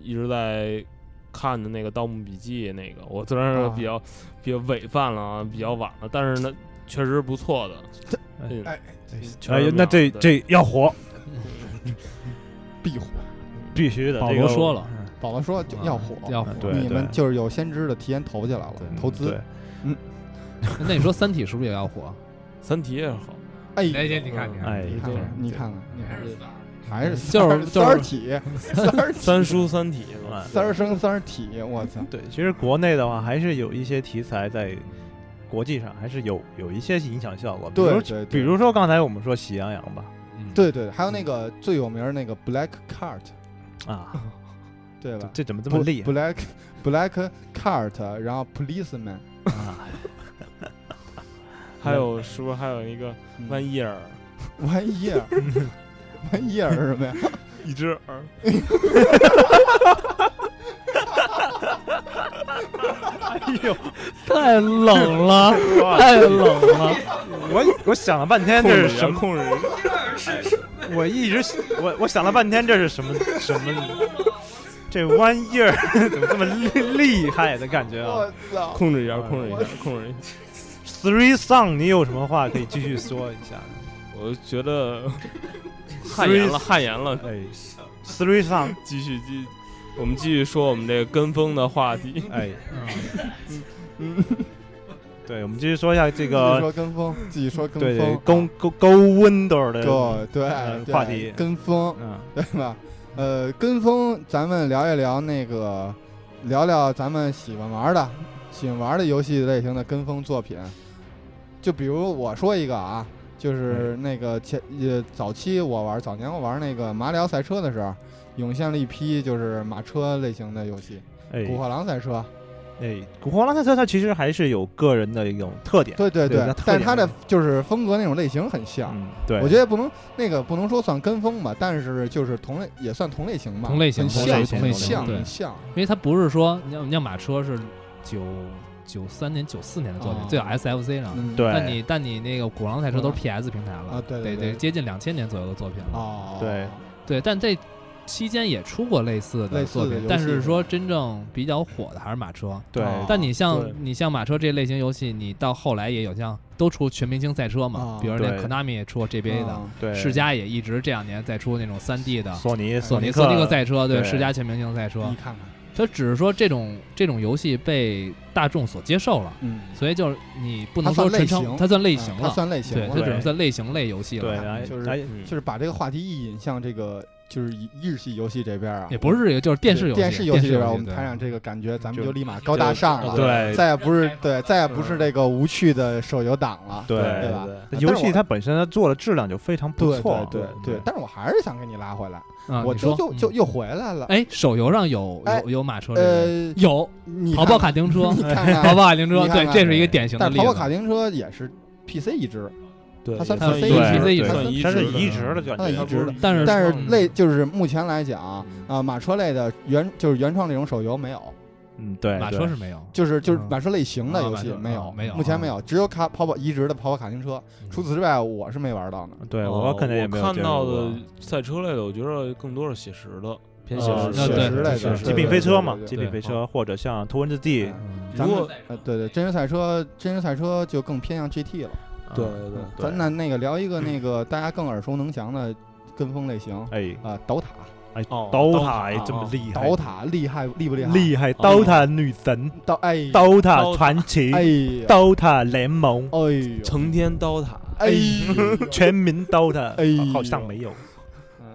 一直在看的那个《盗墓笔记》那个，我虽然是啊比较、比较违犯了啊，比较晚了，但是呢，确实不错的。嗯哎，哎呀，确实那这这要火，必火。必须的。保这个罗说了，保罗说就要火，要火。对你们就是有先知的提前投进来了，对投资嗯。那你说《三体》是不是也要火？三体》也好。哎，哎，你看，你看，哎你看看，你看看，你看看，还是就是三儿体，三儿体 三叔三体 三儿生三儿体，我操！对，其实国内的话还是有一些题材在国际上还是有有一些影响效果，比如比如说刚才我们说《喜羊羊》吧，嗯，对对，还有那个最有名儿那个 Black Cart，啊，对吧？这怎么这么厉害 Black Black Cart，然后 Policeman，啊？还有是不是还有一个 One Year？One Year？One Year 是什么呀？一只耳，哎呦，太冷了，太冷了。我我想了半天这是什么？控制我一直我我想了半天这是什么什么？这弯叶儿怎么这么厉厉害的感觉啊我操！控制一下，控制一下，控制一下。？Three Song，你有什么话可以继续说一下？我觉得 汗颜了，汗颜了。哎，Three Song，继续继，我们继续说我们这个跟风的话题。哎，嗯，嗯 对，我们继续说一下这继续个说跟风，继续说跟对风，Go Go Go Window 的对对呃对话题跟风，嗯对吧？呃，跟风，咱们聊一聊那个，聊聊咱们喜欢玩的、喜欢玩的游戏类型的跟风作品。就比如我说一个啊，就是那个前呃早期我玩，早年我玩那个马里奥赛车的时候，涌现了一批就是马车类型的游戏，哎。古惑狼赛车。哎，古惑狼赛车它其实还是有个人的一种特点，对对对但它的就是风格那种类型很像。嗯，对，我觉得不能那个不能说算跟风吧，但是就是同类也算同类型吧，同类型很像，同类型很同类型像，对。很像。因为它不是说你像你像马车是九九三年、九四年的作品，哦最早 SFC 上。嗯，对。但你但你那个古狼赛车都是 PS 平台了啊对对对得得接近两千年左右的作品了。哦，对。对，但这期间也出过类似的作品，但是说真正比较火的还是马车。对。哦。但你像你像马车这类型游戏，你到后来也有像都出全明星赛车嘛啊，比如那对。Konami 也出过 GBA 的，嗯对。世嘉也一直这两年在出那种三 D 的索尼索尼尼索尼克赛车，对对。世嘉全明星赛车。你，看看，它只是说这种这种游戏被大众所接受了，嗯，所以就是你不能说类型。它算类型了，对，算类型对它只能算类型类游戏，了。对就是就是把这个话题一引向这个就是以日系游戏这边啊，也不是这个，就是电视游戏，电视游戏这边，我们对谈上这个感觉，咱们就就立马高大上了，对再也不是对，再也不是这个无趣的手游党了，对对吧？游戏它本身它做的质量就非常不错，对对对，但是我还是想给你拉回来，啊，我就又就又回来了，哎，手游上有哎有有马车这个，呃，有跑跑你看卡丁车，你看看跑跑卡丁车，对，你看看这是一个典型的跑跑卡丁车也是 PC 移植，对，它算也 PC 移对植对也算移植的它是移植的它是移植的但是但是嗯类就是目前来讲啊，马车类的原就是原创这种手游没有，嗯，对，马车是没有，就是就是嗯马车类型的游戏没有啊没有啊目前没有，只有卡跑跑移植的跑跑卡丁车。嗯除此之外，我是没玩到呢。对哦我肯定也没有看到的赛车类的，我觉得更多是写实的，偏写呃实的。啊对写实类的，极品飞车嘛，极品飞车或者像图文之地，嗯咱们如果呃对对，真人赛车真人赛车就更偏向 GT 了。对对对。咱那那个聊一个那个大家更耳熟能详的跟风类型哎，啊，刀塔。哎哦，DOTA，DOTA 哎这么哦。厉害，刀塔厉害厉不厉害？厉害哦，DOTA 女神。刀哎，DOTA 传奇。哎呀，DOTA 联盟，哎成天刀塔，哎全民 DOTA，哎好像没有，呃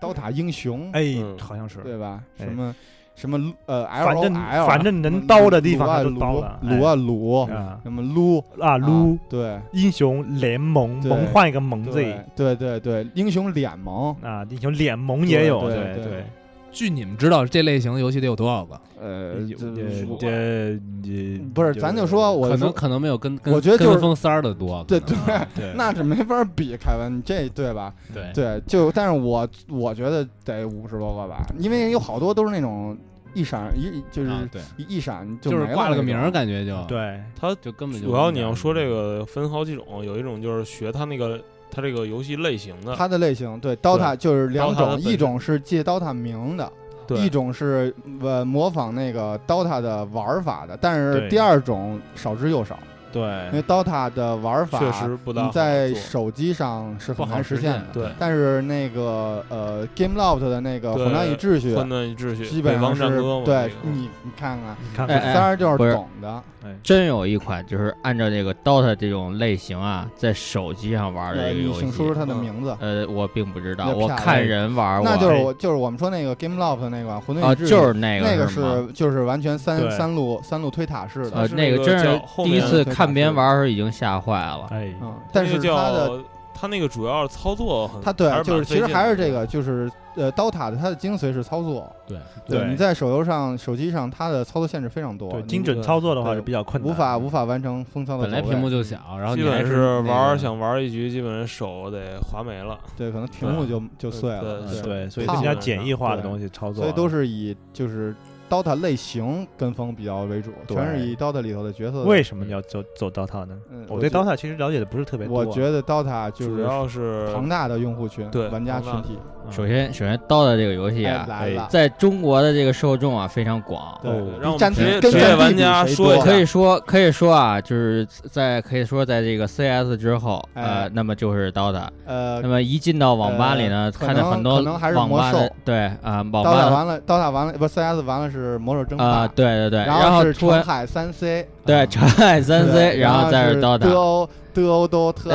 刀塔英雄。哎嗯，好像是，对吧？哎。什么什么呃 L 反正反正能刀的地方他都刀了撸啊撸，啊。什么撸啊撸对。英雄联盟，对盟换一个盟字对对对对，英雄联盟，啊，英雄联盟也有，对。对。据你们知道，这类型的游戏得有多少个？呃，这这这这不是，咱就说，我可能可能没有跟跟我觉得就是跟风三儿的多。对对对那是没法比，凯文，你这对吧？对对，就但是我我觉得得五十多个吧，因为有好多都是那种一闪一就是一一闪就就是挂了个名儿，感觉就对它就根本就主要你要说这个分好几种，有一种就是学它那个它这个游戏类型的，它的类型，对，DOTA 就是两种，一种是借 DOTA 名的，对。一种是呃模仿那个 DOTA 的玩法的，但是第二种少之又少，因为 DOTA 的玩法确实不大好你在手机上是很难实现的。对但是那个呃，GameLoft 的那个《混乱与秩序》，混乱与秩序，基本上是对你你看看，你看哎看三儿就是懂的，真有一款就是按照这个 DOTA 这种类型啊，在手机上玩的游戏。请说说它的嗯名字。呃，我并不知道，我看人玩过。那就是哎我就是我们说那个 GameLoft 那款《混沌哦，与秩序》就是那个那个是就是完全三三路三路推塔式的，呃，那个真是第一次看别人玩的时候已经吓坏了。哎，嗯，但是那个它的叫它那个主要是操作很，它对还就是其实还是这个就是呃刀塔的它的精髓是操作，对。对。你在手游上手机上它的操作限制非常多，对，精准操作的话对是比较困难，无法无法完成风骚的本来屏幕就小，然后基本是玩想玩一局，基本上手得划没了。对，可能屏幕就就碎了，对对，所以胖更加简易化的东西操作，所以都是以就是。DOTA 类型跟风比较为主，全是以 DOTA 里头的角色的。为什么你要走走 DOTA 呢？嗯我对觉 DOTA 其实了解的不是特别多，我觉得 DOTA 就主要是庞大的用户群、对玩家群体。嗯首先，首先 DOTA 这个游戏哎啊，在中国的这个受众啊非常广。对哦让我占们职业职业玩家说可以，说可以说啊，就是在可以说在这个 CS 之后，哎呃，那么就是 DOTA。呃那么一进到网吧里呢，呃看到很多可能还是网吧的魔兽对啊，网，DOTA 吧完了，DOTA 完了，不 CS 完了是魔兽争啊，霸，对对对，然后突然澄海三 C，对长海三 C，然后再是是 DOTA，德欧德欧都特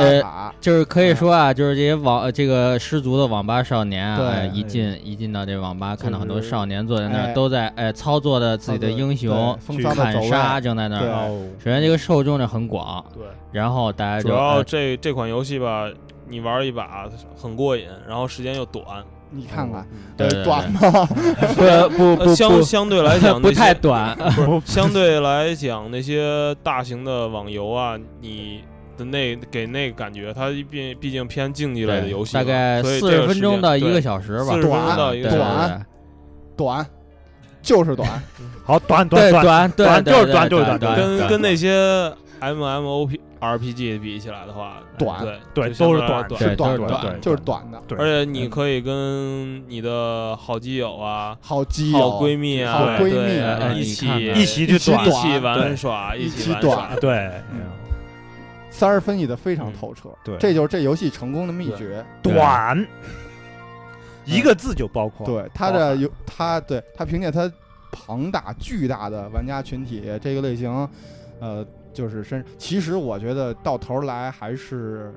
就是可以说啊，就是这些网呃这个失足的网吧少年啊，一进一进到这网吧，看到很多少年坐在那哎。儿，都在哎操作的自己的英雄去砍杀，正在那儿。哦，首先这个受众呢很广，对，然后大家主要这这款游戏吧，你玩一把很过瘾，然后时间又短，你看看，对对对短吗？不不呃不不相相对来讲不太短，不是 相对来讲，那些大型的网游啊，你的那给那个感觉，它毕毕竟偏竞技类的游戏，大概四十分钟到一个小时吧。短短短，就是短，好短短短对短就是短就是短短跟跟那些 M M O P R P G 比起来的话，短对对都是短是短短对就是短的。而且你可以跟你的好基友啊、好基好友，闺蜜啊、好闺蜜一起一起去一起短。一起玩耍，一起起短玩耍，对，嗯。三儿分析的非常透彻，对。这就是这游戏成功的秘诀。短，一个字就包括，对它的有，它对它凭借它庞大巨大的玩家群体这个类型，呃，就是身。其实我觉得到头来还是，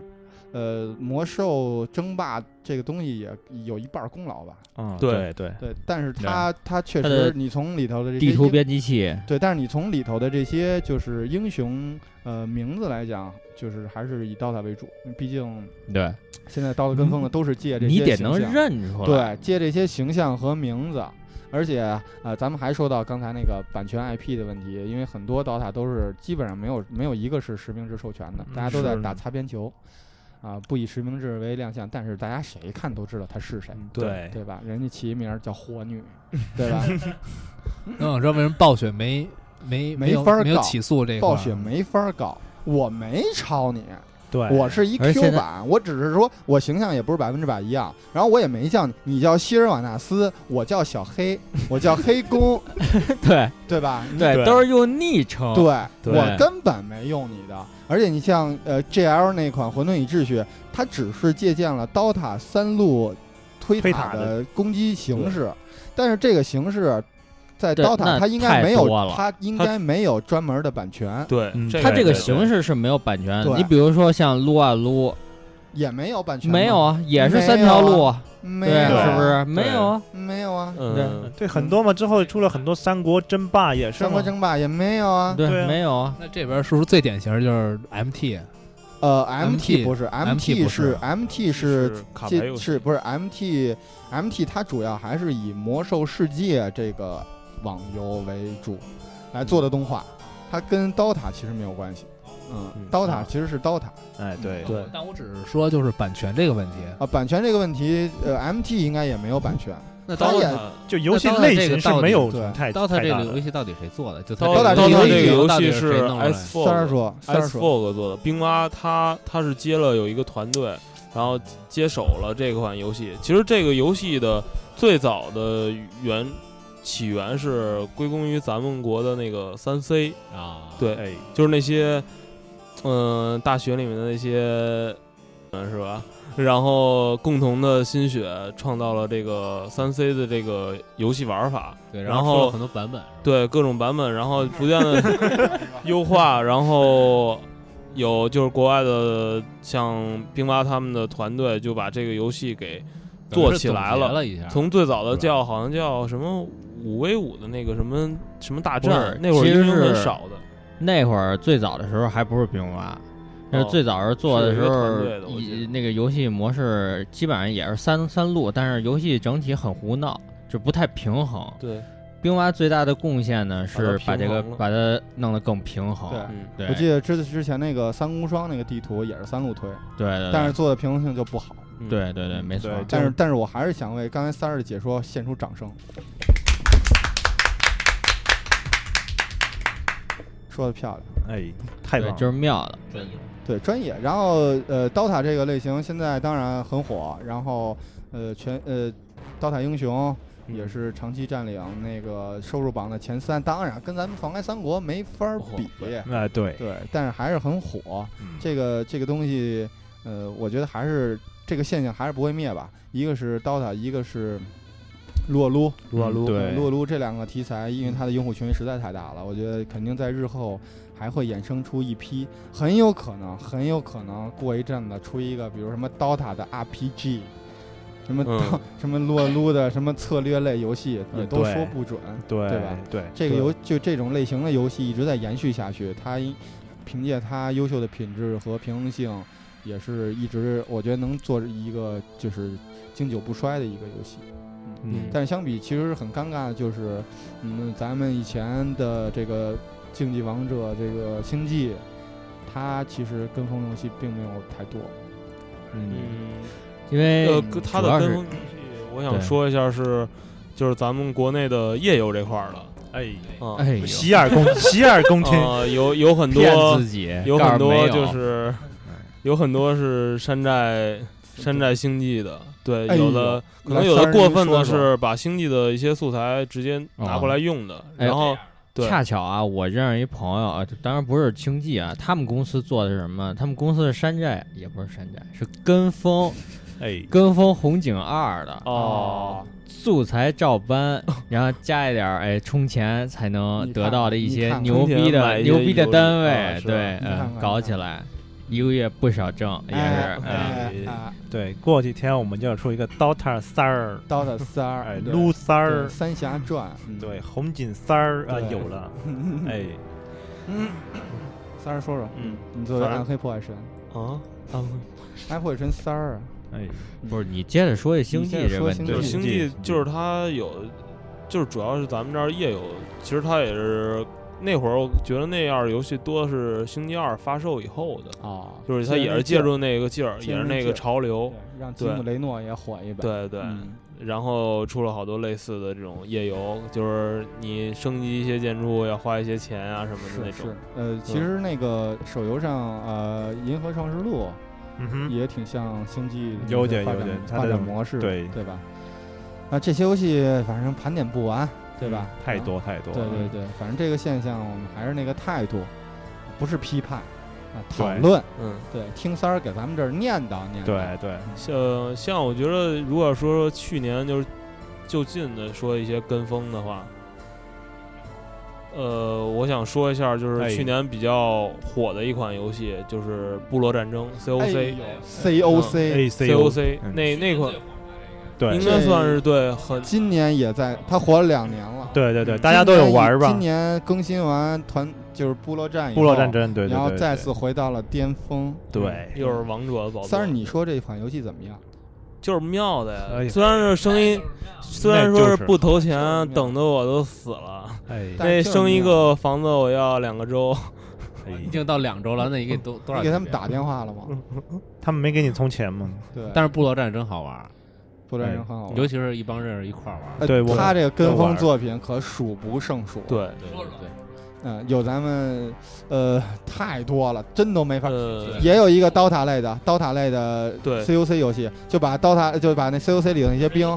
呃，魔兽争霸这个东西也有一半功劳吧。嗯，对对对，但是它它确实，你从里头的这些地图编辑器，对，但是你从里头的这些就是英雄呃名字来讲，就是还是以 DOTA 为主，毕竟对现在 DOTA 跟风的都是借这些你得能形象认出来，对，借这些形象和名字，而且呃，咱们还说到刚才那个版权 IP 的问题，因为很多 DOTA 都是基本上没有没有一个是实名制授权的，大家都在打擦边球，啊、不以实名制为亮相，但是大家谁看都知道他是谁，对对吧？人家起名儿叫火女，对吧？那我知道为什么暴雪没没没法没有法告起诉这个暴雪没法搞，我没抄你，对，我是一 Q 版，我只是说我形象也不是百分之百一样，然后我也没叫你，你叫希尔瓦纳斯，我叫小黑，我叫黑工，对对吧？你对，都是用昵称，对，对我根本没用你的。而且你像呃 GL 那款《混沌与秩序》，它只是借鉴了 DOTA 三路推塔的攻击形式，但是这个形式在对 DOTA 那它应该没有多了它应该没有专门的版权，对嗯，它这个形式是没有版权。对你比如说像撸啊撸，也没有版权，没有，啊，也是三条路啊，没对，有，是不是？没有啊，没有啊，嗯，对很多嘛，之后出了很多三国争霸也是三国嘛，争霸也没有啊，对没有啊。那这边是不是最典型的就是 MT？呃 MT 不是 MT 不是是 MT 是这卡牌游戏是不是 MT MT 它主要还是以魔兽世界这个网游为主来做的动画，它跟 DOTA 其实没有关系。嗯嗯，DOTA 啊其实是 DOTA 哎，对对但我只是说就是版权这个问题。啊，版权这个问题，呃，MT 应该也没有版权。那 DOTA 就游戏类型是没有对太大的这个游戏到底谁做的？就它 DOTA 这个游戏这个游戏是 S 三儿 Fog 说，三儿 S 说，Fog 做的，冰蛙他他是接了有一个团队，然后接手了这款游戏。其实这个游戏的最早的源起源是归功于咱们国的那个三 C，啊，对，哎，就是那些嗯、大学里面的那些嗯是吧？然后共同的心血创造了这个三 C 的这个游戏玩法，对，然后出了很多版本，对各种版本，然后不断的优化，然后有就是国外的像冰蛙他们的团队就把这个游戏给做起来了。从最早的叫好像叫什么五 v 五的那个什么什么大战，那会儿其实英雄很是少的。那会儿最早的时候还不是冰蛙，那哦最早是做的时候一那个游戏模式基本上也是三三路，但是游戏整体很胡闹，就不太平衡。对，冰蛙最大的贡献呢是把这个把它弄得更平衡。对嗯，对我记得之之前那个三公双那个地图也是三路推，对对，但是做的平衡性就不好。嗯对对对，没错。但是但是我还是想为刚才三儿的解说献出掌声，说的漂亮。哎，太对棒了，就是妙的。对专业，然后呃，DOTA 这个类型现在当然很火，然后呃全呃，DOTA 英雄也是长期占领那个收入榜的前三，当然跟咱们妨碍三国没法儿比，哎，对，对，但是还是很火。嗯这个这个东西，呃，我觉得还是这个现象还是不会灭吧。一个是 DOTA，一个是撸啊撸，撸啊撸对呃撸啊撸这两个题材，因为它的用户群实在太大了，我觉得肯定在日后还会衍生出一批，很有可能，很有可能过一阵子出一个，比如什么 DOTA 的 RPG。什么、嗯什么撸啊撸的什么策略类游戏也嗯都说不准，对对吧对，这个游就这种类型的游戏一直在延续下去，它凭借它优秀的品质和平衡性，也是一直我觉得能做一个就是经久不衰的一个游戏。嗯。但是相比其实很尴尬的就是，嗯，咱们以前的这个竞技王者这个星际，它其实跟风游戏并没有太多。嗯，嗯，因为呃，它的跟风游戏，我想说一下是，就是咱们国内的页游这块儿的哎，啊，哎呦，洗耳恭洗耳恭听，啊，有有很多，有很多就是有很多是山寨山寨星际的，对，哎呦有的可能有的过分的是把星际的一些素材直接拿过来用的，哎然后对。恰巧啊，我认识一朋友啊，当然不是星际啊，他们公司做的是什么？他们公司是山寨，也不是山寨，是跟风哎，跟风红警二的。哦，素材照搬，然后加一点儿哎充钱才能你看得到的一你看些牛逼充钱买的一些牛逼的游单位，啊是吧？对，你看看嗯，搞起来一个月不少挣，也哎是，对，过几天我们就要出一个 DOTA 三儿，，DOTA 三儿，哎，撸三儿，三峡传，嗯。对，红警三儿啊有了，哎，嗯，三儿说说，嗯。你作为暗黑破坏神，啊，啊暗黑破坏神三儿啊，哎，不是你接着说这星际这问题。说星际。就是星际星际就是它有，就是主要是咱们这儿夜游，其实它也是那会儿我觉得那样儿游戏多是星期二发售以后的，啊，就是它也是借助那个劲儿，也是那个潮流，让吉姆雷诺也火一把，对对。嗯然后出了好多类似的这种夜游，就是你升级一些建筑要花一些钱啊什么的那种是是。，呃，其实那个手游上，呃，《银河创世录嗯》，也挺像星际的有点有点发展模式，对对吧？啊，这些游戏反正盘点不完，对吧？太啊？多太多，对对对，反正这个现象我们还是那个态度，不是批判，啊讨论，嗯，对，听三儿给咱们这儿念叨念叨。对对，像像我觉得，如果说说去年就是就近的说一些跟风的话，呃，我想说一下，就是哎去年比较火的一款游戏，就是《部落战争》哎 COC 呦 COC A C COC 嗯。那那款对应该算是对很今年也在，他活了两年了。对对对，大家都有玩吧今？年更新完团就是部落战以后，部落战争，对对对，然后再次回到了巅峰。对，又是王者的宝座。三儿，你说这款游戏怎么样？就是妙的呀，虽然是声音，虽然说是不投钱，等的我都死了。哎，那但是就是生一个房子我要两个周，哎已经到两周了，那你给多多少？你给他们打电话了吗？他们没给你充钱吗？对，但是部落战真好玩儿，部落战争很好玩。尤其是一帮人一块儿玩。呃对我他这个跟风作品可数不胜数。，对，对对对，嗯，有咱们呃太多了，真都没法。呃，也有一个刀塔类的，刀塔类的对 COC 游戏，就把刀塔就把那 COC 里的那些兵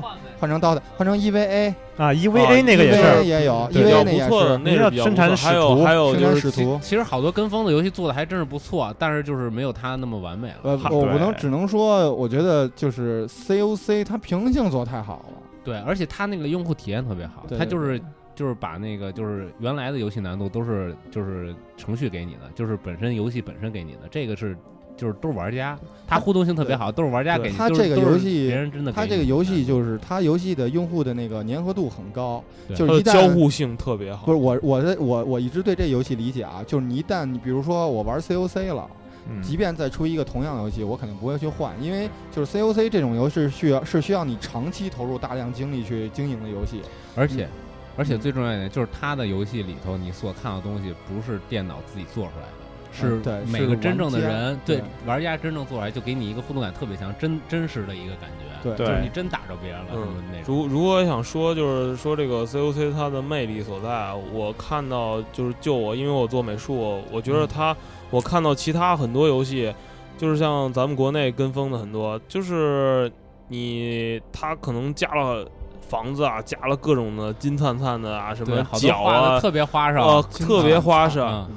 换成刀的，换成 EVA，啊，EVA 那个也是，也有，EVA 那也不错的，是。那是比较生产使不错还有徒还有生就是产使徒，其实好多跟风的游戏做的还真是不错，但是就是没有它那么完美了。呃，我不能只能说，我觉得就是 COC 它平衡性做太好了。对，而且它那个用户体验特别好，它就是就是把那个就是原来的游戏难度都是就是程序给你的，就是本身游戏本身给你的，这个是就是都是玩家，它互动性特别好，都是玩家给你。它这个游戏别人真的给你，它这个游戏就是它游戏的用户的那个粘合度很高，就是一旦交互性特别好不是。我我的我我一直对这游戏理解啊，就是你一旦你比如说我玩 COC 了，嗯即便再出一个同样的游戏，我肯定不会去换，因为就是 COC 这种游戏需要是需要你长期投入大量精力去经营的游戏。而且而且嗯最重要一点就是它的游戏里头你所看到的东西不是电脑自己做出来的。是每个真正的人，对对玩家真正做出来，就给你一个互动感特别强，真真实的一个感觉。对就是你真打着别人了什么嗯那种。如如果想说，就是说这个 COC 它的魅力所在啊，我看到就是就我，因为我做美术，我觉得它，我看到其他很多游戏，就是像咱们国内跟风的很多，就是你它可能加了房子啊，加了各种的金灿灿的啊，什，么好多角啊，特别花哨，呃，特别花哨。嗯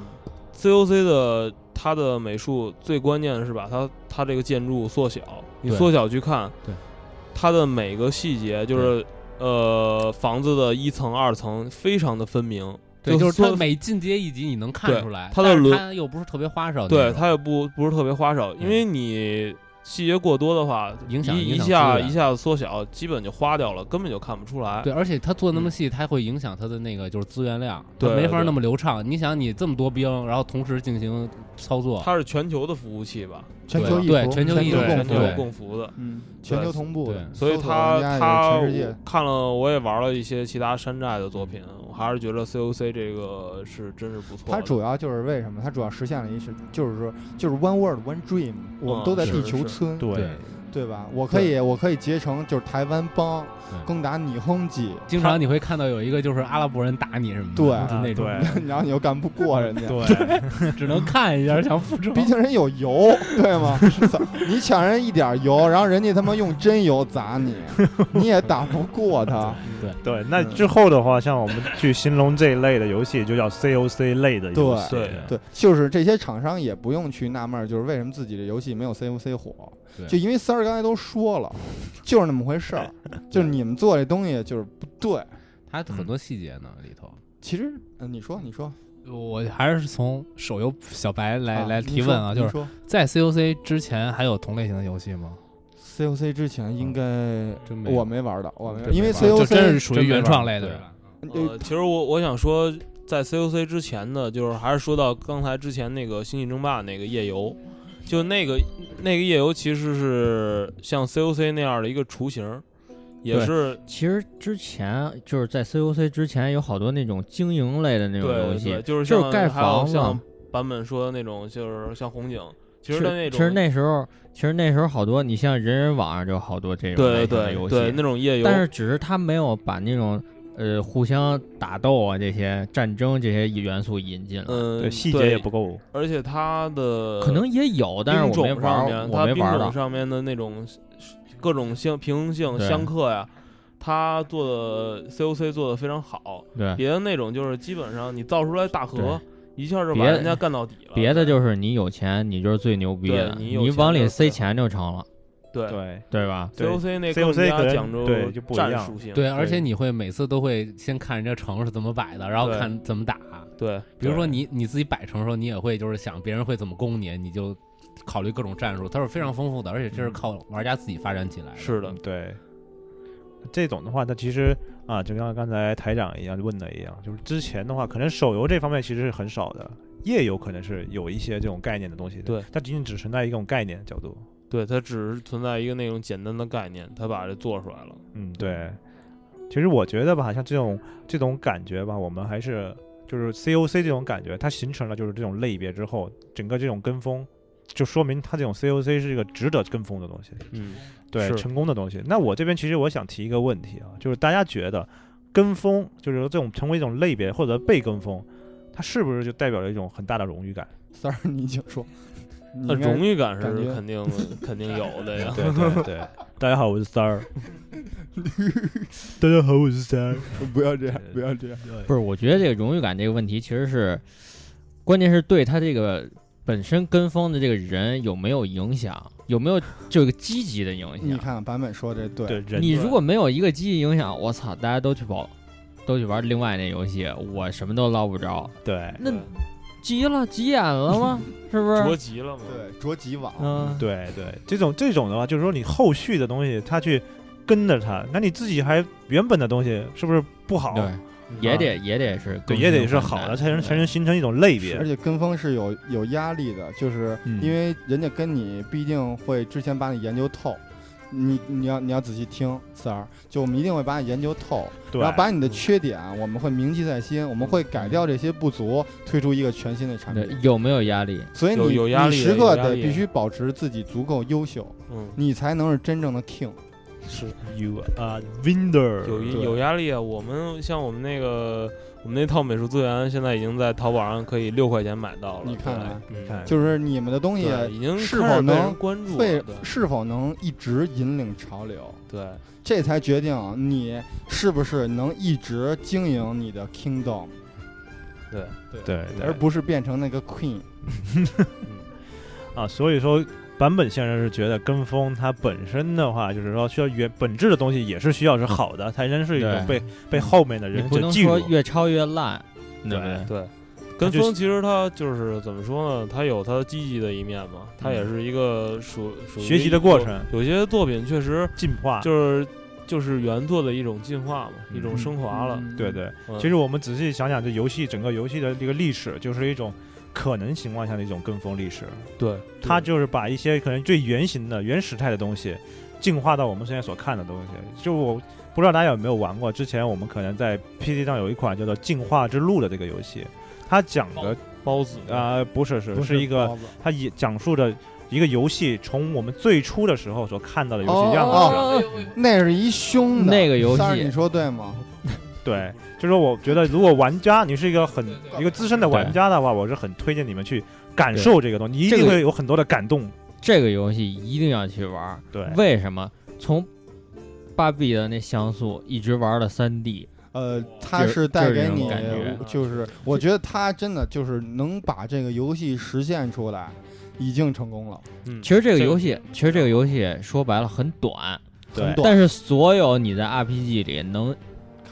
COC 的它的美术最关键的是把它它这个建筑缩小，你缩小去看，对它的每个细节就是呃房子的一层二层非常的分明，对，就是它每进阶一级你能看出来，它的轮它又不是特别花哨，对它也不不是特别花哨，因为。你细节过多的话，影响一一下一下子缩小，基本就花掉了，根本就看不出来。对，而且它做那么嗯细，它会影响它的那个就是资源量，对对没法那么流畅。你想，你这么多兵，然后同时进行操作，它是全球的服务器吧？全球，对全球全一服全球共服，对共服的。嗯，全球同步的对，所以他他看了，我也玩了一些其他山寨的作品，我还是觉得 COC 这个是真是不错。它主要就是为什么？它主要实现了一是，就是说，就是 one world one dream，我们都在地球村，对对，对吧？我可以，我可以结成就是台湾帮对攻打你轰击，经常你会看到有一个就是阿拉伯人打你什么的，对。就那种，然后你又干不过人家，对，只能看一下想复仇。毕竟人有油，对吗？你抢人一点油，然后人家他妈用真油砸你，你也打不过他。对。对，那之后的话，像我们去形容这一类的游戏，就叫 COC 类的游戏。对对，就是这些厂商也不用去纳闷，就是为什么自己的游戏没有 COC 火，对。就因为三儿刚才都说了，就是那么回事儿，就是你们做这东西就是不对。它很多细节呢里头。其实，嗯、你说，你说，我还是从手游小白来、啊来提问啊，就是说。在 COC 之前还有同类型的游戏吗？COC 之前应该真没我没玩到，我没因为 COC 真是属于原创类的。对。呃，其实我我想说，在 COC 之前的，就是还是说到刚才之前那个《星际争霸》那个夜游，就那个那个夜游其实是像 COC 那样的一个雏形，也是其实之前就是在 COC 之前有好多那种经营类的那种游戏对对，，就是像就是盖房像。版本说的那种，就是像红警，其其实那种，其实那时候，其实那时候好多，你像人人网上就好多这种对类型的对游戏，对那种页游，但是只是他没有把那种呃互相打斗啊这些战争这些元素引进来。嗯，对，细节也不够。而且它的可能也有，但是我没玩我没玩。上面的那种各种相平衡性、相克呀，他做的 COC 做的非常好。对别的那种就是基本上你造出来大河，一下就把人家干到底了。别的就是你有钱，你就是最牛逼的，对你往里塞钱就成了，对对对吧？COC 那 COC 更加可讲究对就不一样战术性。对，而且你会每次都会先看人家城是怎么摆的，然后看怎么打。对比如说你你自己摆城的时候，你也会就是想别人会怎么攻你，你就考虑各种战术，它是非常丰富的，而且这是靠玩家自己发展起来的。是的。嗯，对。这种的话，它其实啊，就像刚才台长一样问的一样，就是之前的话，可能手游这方面其实是很少的，页游可能是有一些这种概念的东西的，对。它仅仅只存在一种概念角度。对，它只是存在一个那种简单的概念，它把这做出来了。嗯，对。其实我觉得吧，像这种这种感觉吧，我们还是就是 COC 这种感觉，它形成了就是这种类别之后，整个这种跟风，就说明他这种 COC 是一个值得跟风的东西。嗯，对成功的东西。那我这边其实我想提一个问题啊，就是大家觉得跟风，就是说这种成为一种类别或者被跟风，它是不是就代表了一种很大的荣誉感？三儿你请说。那荣誉感是肯定 肯定有的呀。对对对，大家好，我是三儿。大家好，我是三儿。不要这样，不要这样。不是，我觉得这个荣誉感这个问题，其实是关键是对他这个本身跟风的这个人有没有影响，有没有这个积极的影响。你看版本说的对，对人你如果没有一个积极影响，我操，大家都去跑，都去玩另外那游戏，我什么都捞不着，对那急了，急眼了吗？是不是着？急了吗？对着急网，嗯，对对，这种这种的话，就是说你后续的东西，他去跟着他，那你自己还原本的东西是不是不好？也得也得是对，也得是好的，才能才能形成一种类别而。且跟风是有有压力的，就是嗯因为人家跟你必定会之前把你研究透。你你要你要仔细听三儿，就我们一定会把你研究透，然后把你的缺点我们会铭记在心，我们会改掉这些不足，推出一个全新的产品。有没有压力？所以你有压力你时刻得必须保持自己足够优秀，嗯，你才能是真正的 king。是 You are winner。有有压力啊。我们像我们那个我们那套美术资源，现在已经在淘宝上可以六块钱买到了。你看看对，嗯看就是你们的东西已经是开始被人否能关注会了？对是否能一直引领潮流，对这才决定你是不是能一直经营你的 kingdom，对对对而不是变成那个 queen。啊，所以说版本先生是觉得跟风它本身的话，就是说需要原本质的东西也是需要是好的，它真是一种被被后面的人你不能所记住说。越抄越烂，对对对？跟风其实它就是怎么说呢？它有它积极的一面嘛，它也是一个属属于学习的过程有。些作品确实进化，就是就是原作的一种进化嘛，一种升华了。嗯对对。嗯其实我们仔细想想，这游戏整个游戏的这个历史，就是一种可能情况下的一种跟风历史。对，它就是把一些可能最原型的、原始态的东西，进化到我们现在所看的东西。就我不知道大家有没有玩过，之前我们可能在 PC 上有一款叫做《进化之路》的这个游戏，它讲的包子啊、不是是不是一个它也讲述着一个游戏从我们最初的时候所看到的游戏样子。哦那是一凶的那个游戏你说对吗？对，就是说我觉得如果玩家你是一个很一个资深的玩家的话，我是很推荐你们去感受这个东西，你一定会有很多的感动。这个游戏一定要去玩儿。对，为什么？从八 B 的那像素一直玩到三 D，呃，它是是带给你，就是我觉得它真的就是能把这个游戏实现出来，已经成功了。嗯，其实这个游戏，其实这个游戏说白了很短，对很短但是所有你在 RPG 里能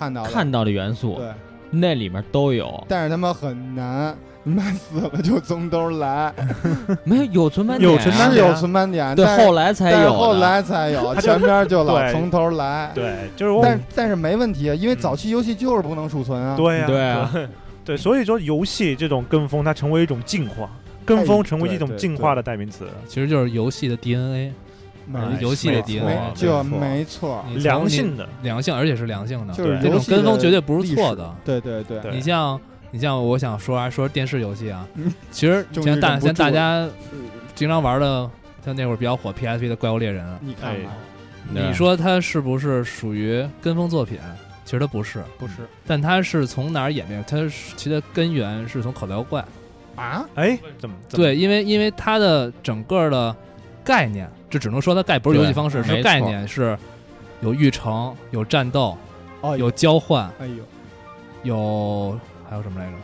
看到看到的元素，对，那里面都有。但是他妈很难，你妈死了就从头来，没有有存盘点啊，有存盘是有存盘点，对，后来才有后来才有，前边就老从头来。对，就是我但但是没问题啊，因为早期游戏就是不能储存啊。对呀、对啊，对，所以说游戏这种跟风，它成为一种进化，跟风成为一种进化的代名词。其实就是游戏的 DNA，游戏的没 DNA 就错没错，你良性的，良性，而且是良性的，就是这种跟风绝对不是错的。对对对，你像你像我想说啊，说电视游戏啊嗯，其实像大像大家经常玩的，像那会儿比较火 PSP 的怪物猎人，你看看，你说它是不是属于跟风作品？其实它不是，不是但它是从哪儿演变？它其实根源是从口袋妖怪。啊？哎，怎么？怎么，对，因为因为它的整个的概念，这只能说它概不是游戏方式，是概念是有育成、有战斗、哦，有交换、哎呦，有还有什么来着？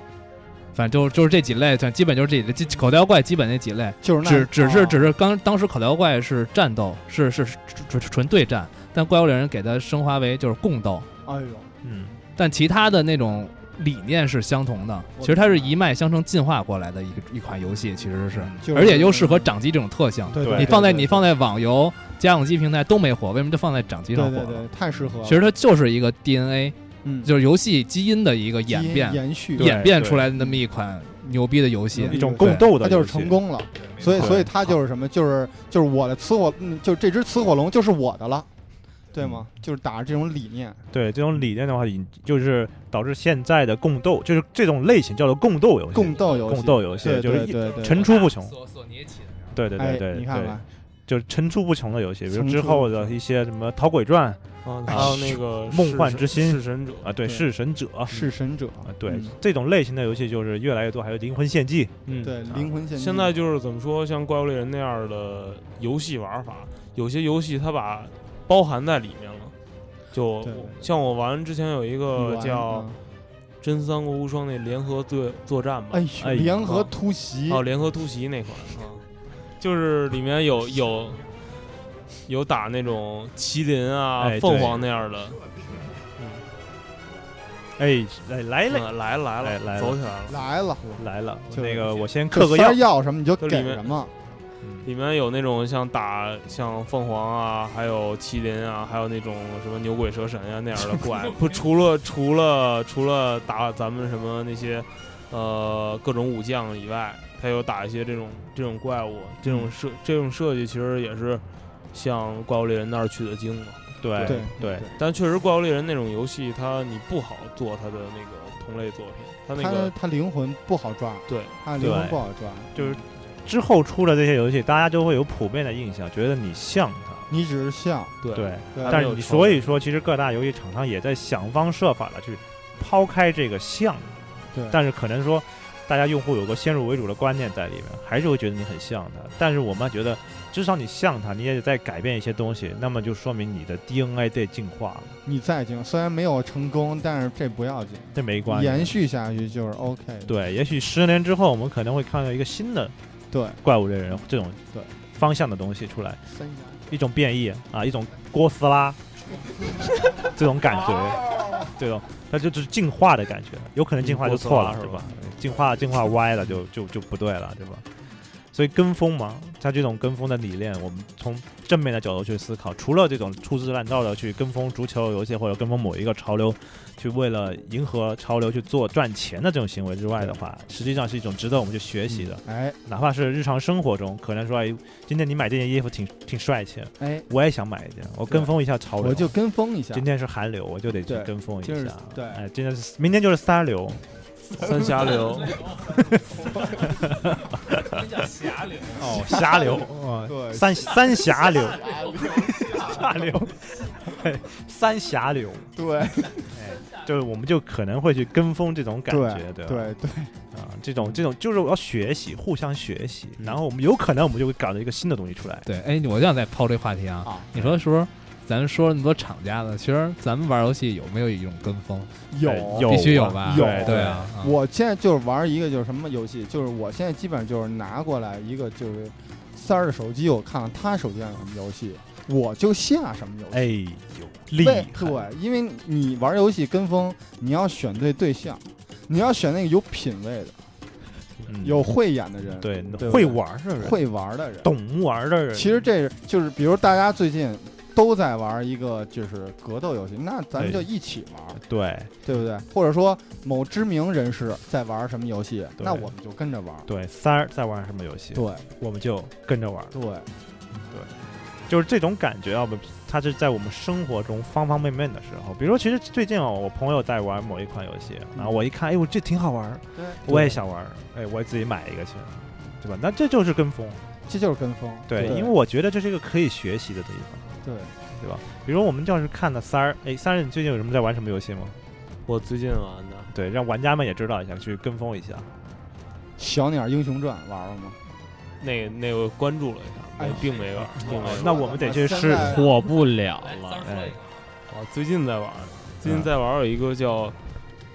反正就就是这几类，反基本就是这几类，这口袋妖怪基本那几类，就是那只只是哦。只是刚当时口袋妖怪是战斗，是是是纯纯对战，但怪物猎人给它升华为就是共斗，哎呦，嗯，但其他的那种理念是相同的。其实它是一脉相承进化过来的一个一款游戏，其实是，就是而且又适合掌机这种特性。对对对，你放在你放在网游、家用机平台都没火，为什么就放在掌机上火了？对对对，太适合了。其实它就是一个 DNA，嗯，就是游戏基因的一个演变，延续，演变出来的那么一款牛逼的游戏。一种共斗的它就是成功了。所以所以它就是什么？就是就是我的雌火，嗯，就这只雌火龙就是我的了，对吗？就是打着这种理念，对这种理念的话，引就是导致现在的共斗，就是这种类型叫做共斗游戏，共斗游戏，共斗游戏对就是对对对，层出不穷。所所捏起的。对对对哎对，对你看看，就是层出不穷的游戏，比如之后的一些什么《逃鬼传》啊，还有那个梦幻之心弑神者啊，对，弑神者啊，弑神者，对嗯这种类型的游戏就是越来越多，还有《灵魂献祭》，嗯，对灵魂献祭。现在就是怎么说，像怪物猎人那样的游戏玩法，有些游戏它把包含在里面了。就像我玩之前有一个叫《嗯。真三国无双》那联合作作战吧，哎，哎联合突袭，哦，联合突袭那款啊，就是里面有有有打那种麒麟啊、哎凤凰那样的，哎，来来了。嗯来了来了，来来了。走起来了。来了，来了，那个我先就嗑个药。要什么你就给什么，嗯里面有那种像打像凤凰啊，还有麒麟啊，还有那种什么牛鬼蛇神啊那样的怪。不，除了除了除了打咱们什么那些呃各种武将以外，他有打一些这种这种怪物，这种设这种设计其实也是向怪物猎人那儿取的经嘛。对对对，但确实怪物猎人那种游戏，它你不好做它的那个同类作品，它那个它灵魂不好抓，对。它灵魂不好抓，就是之后出的这些游戏，大家就会有普遍的印象，觉得你像他。你只是像，对对，但是你所以说，其实各大游戏厂商也在想方设法的去抛开这个像，对但是可能说，大家用户有个先入为主的观念在里面，还是会觉得你很像他。但是我们觉得，至少你像他，你也得在改变一些东西，那么就说明你的 DNA 在进化了，你再进，虽然没有成功，但是这不要紧，这没关系。延续下去就是 OK。对，也许十年之后，我们可能会看到一个新的对，怪物猎人这种对。方向的东西出来，一种变异啊，一种哥斯拉 这种感觉，这种那就就是进化的感觉，有可能进化就错了，是吧？对吧？进化进化歪了就就就不对了，对吧？所以跟风嘛，它这种跟风的理念，我们从正面的角度去思考，除了这种粗制滥造的去跟风足球游戏或者跟风某一个潮流，去为了迎合潮流去做赚钱的这种行为之外的话，实际上是一种值得我们去学习的。哎。哪怕是日常生活中，可能说，哎，今天你买这件衣服挺挺帅气，哎，我也想买一件，我跟风一下潮流。我就跟风一下，今天是韩流，我就得去跟风一下。对。哎，今天是明天就是三流，三峡流，哦，峡流，哦对。三三峡流，峡流，对 三峡流，对就是我们就可能会去跟风这种感觉，对吧？对对，啊，这种这种就是我要学习，互相学习，嗯然后我们有可能我们就会搞到一个新的东西出来。对，哎，我就想再抛这个话题啊。啊你说是不是？咱说了那么多厂家的，其实咱们玩游戏有没有一种跟风？有必须有啊吧？有对啊。啊我现在就是玩一个就是什么游戏，就是我现在基本上就是拿过来一个就是三儿的手机，我看看他手机上有什么游戏，我就下什么游戏。哎呦，厉害！对，因为你玩游戏跟风，你要选对对象，你要选那个有品位的、嗯有慧眼的人，对对会玩的人，会玩的人。懂玩的人。其实这就是，比如大家最近都在玩一个就是格斗游戏，那咱们哎就一起玩，对对不对？或者说某知名人士在玩什么游戏，那我们就跟着玩。对，三儿在玩什么游戏，对我们就跟着玩对。对，就是这种感觉要，不，它是在我们生活中方方面面的时候。比如说，其实最近哦，我朋友在玩某一款游戏，然后我一看，哎呦，这挺好玩我也想玩儿，哎，我也自己买一个去，对吧？那这就是跟风，这就是跟风。对，因为我觉得这是一个可以学习的地方，对对吧？比如我们要是看的三儿，哎，三儿，你最近有什么在玩什么游戏吗？我最近玩的对，让玩家们也知道一下，去跟风一下。小鸟英雄传玩了吗？那那个关注了一下，哎并没玩，并没玩。那我们得去试火不了了。哎，啊，最近在玩，最近在玩有一个叫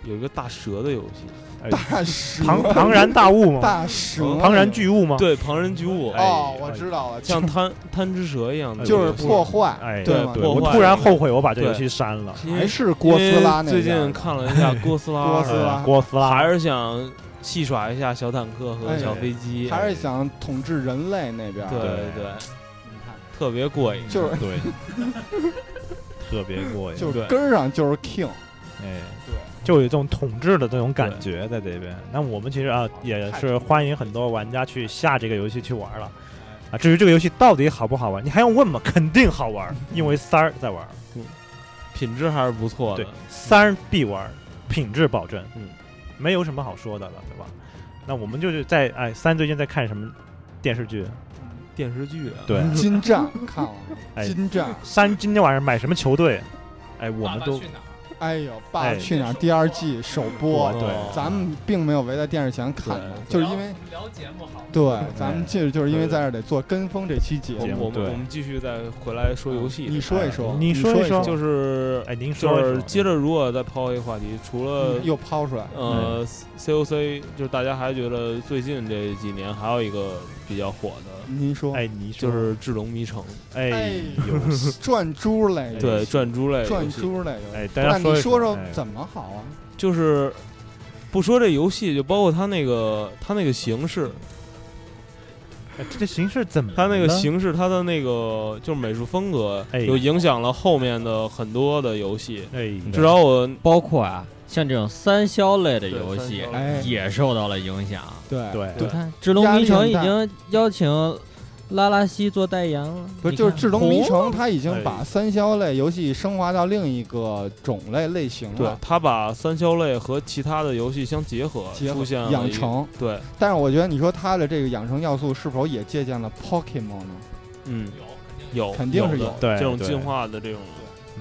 有一个大蛇的游戏，哎大蛇，庞庞然大物吗，大蛇，庞然巨物吗，对，庞然巨物，哦哎，我知道了，像贪贪吃蛇一样的，就是破破坏，哎，对对我突然后悔我把这对游戏删了。还是哥斯拉那最近看了一下哥斯拉，哥斯拉哥斯拉还是想戏耍一下小坦克和哎。小飞机，还是想统治人类那边，对对。对，你看，特别过瘾。就是对，特别过瘾，就根儿上就是 king，哎，对，就有这种统治的这种感觉在这边。那我们其实啊也是欢迎很多玩家去下这个游戏去玩了。啊，至于这个游戏到底好不好玩，你还用问吗？肯定好玩，因为三儿在玩，嗯品质还是不错的。对。，三儿必玩，品质保证，嗯，没有什么好说的了，对吧？那我们就是在哎，三最近在看什么电视剧？电视剧啊，对，金战看了吗，哎金战，三今天晚上买什么球队？哎，我们都哎呦，《爸爸哎。去哪儿》第二季首播，对哦咱们并没有围在电视前看就是因为聊节目好。对，咱们就是就是因为在这得做跟风这期节目。我们我们继续再回来说游戏。你说一说，你说一说说说，就是哎，您说就是接着如果再抛一个话题，除了嗯又抛出来，呃 COC，就是大家还觉得最近这几年还有一个比较火的，您说，哎，你说。就是《智龙迷城》，哎呦，转珠类，对，转珠类转珠类，哎，大家说说哎怎么好啊？就是不说这游戏，就包括它那个它那个形式，哎这形式怎么了？它那个形式，它的那个就是美术风格，哎有影响了后面的很多的游戏。哎，至少我包括啊，像这种三消类的游戏对三消哎，也受到了影响。对对你看，《智龙迷城》已经邀请拉拉西做代言了。不是，就是《智龙迷城》，红它已经哎把三消类游戏升华到另一个种类类型了对了，它把三消类和其他的游戏相结合，结合出现了。养成。对，但是我觉得你说它的这个养成要素是否也借鉴了 Pokemon 呢？嗯，有有肯定是有对这种进化的这种，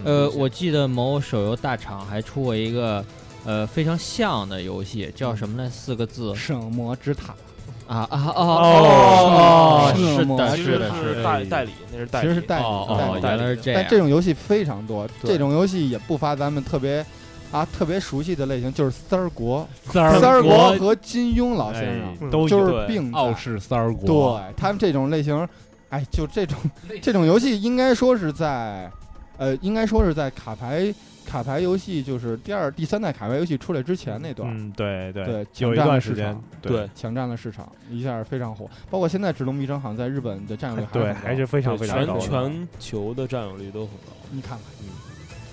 呃，我记得某手游大厂还出过一个呃非常像的游戏，叫什么呢？四个字圣魔之塔啊啊哦哦是是的，是的，是。代代理，那是代理。其实是代理哦哦，代理原来是这样但这。种游戏非常多，这种游戏也不乏咱们特别啊特别熟悉的类型，就是三儿国、三儿国国和金庸老先哎生，都就是对并在傲视三儿对，他们这种类型，哎，就这种这种游戏，应该说是在，呃，应该说是在卡牌卡牌游戏就是第二、第三代卡牌游戏出来之前那段，嗯，对对对有一抢占了段时间市场，对，抢占了市场，一下非常火。包括现在《智龙迷城》好像在日本的占有率还对，还是非常非常高全的，全球的占有率都很高。你看看，嗯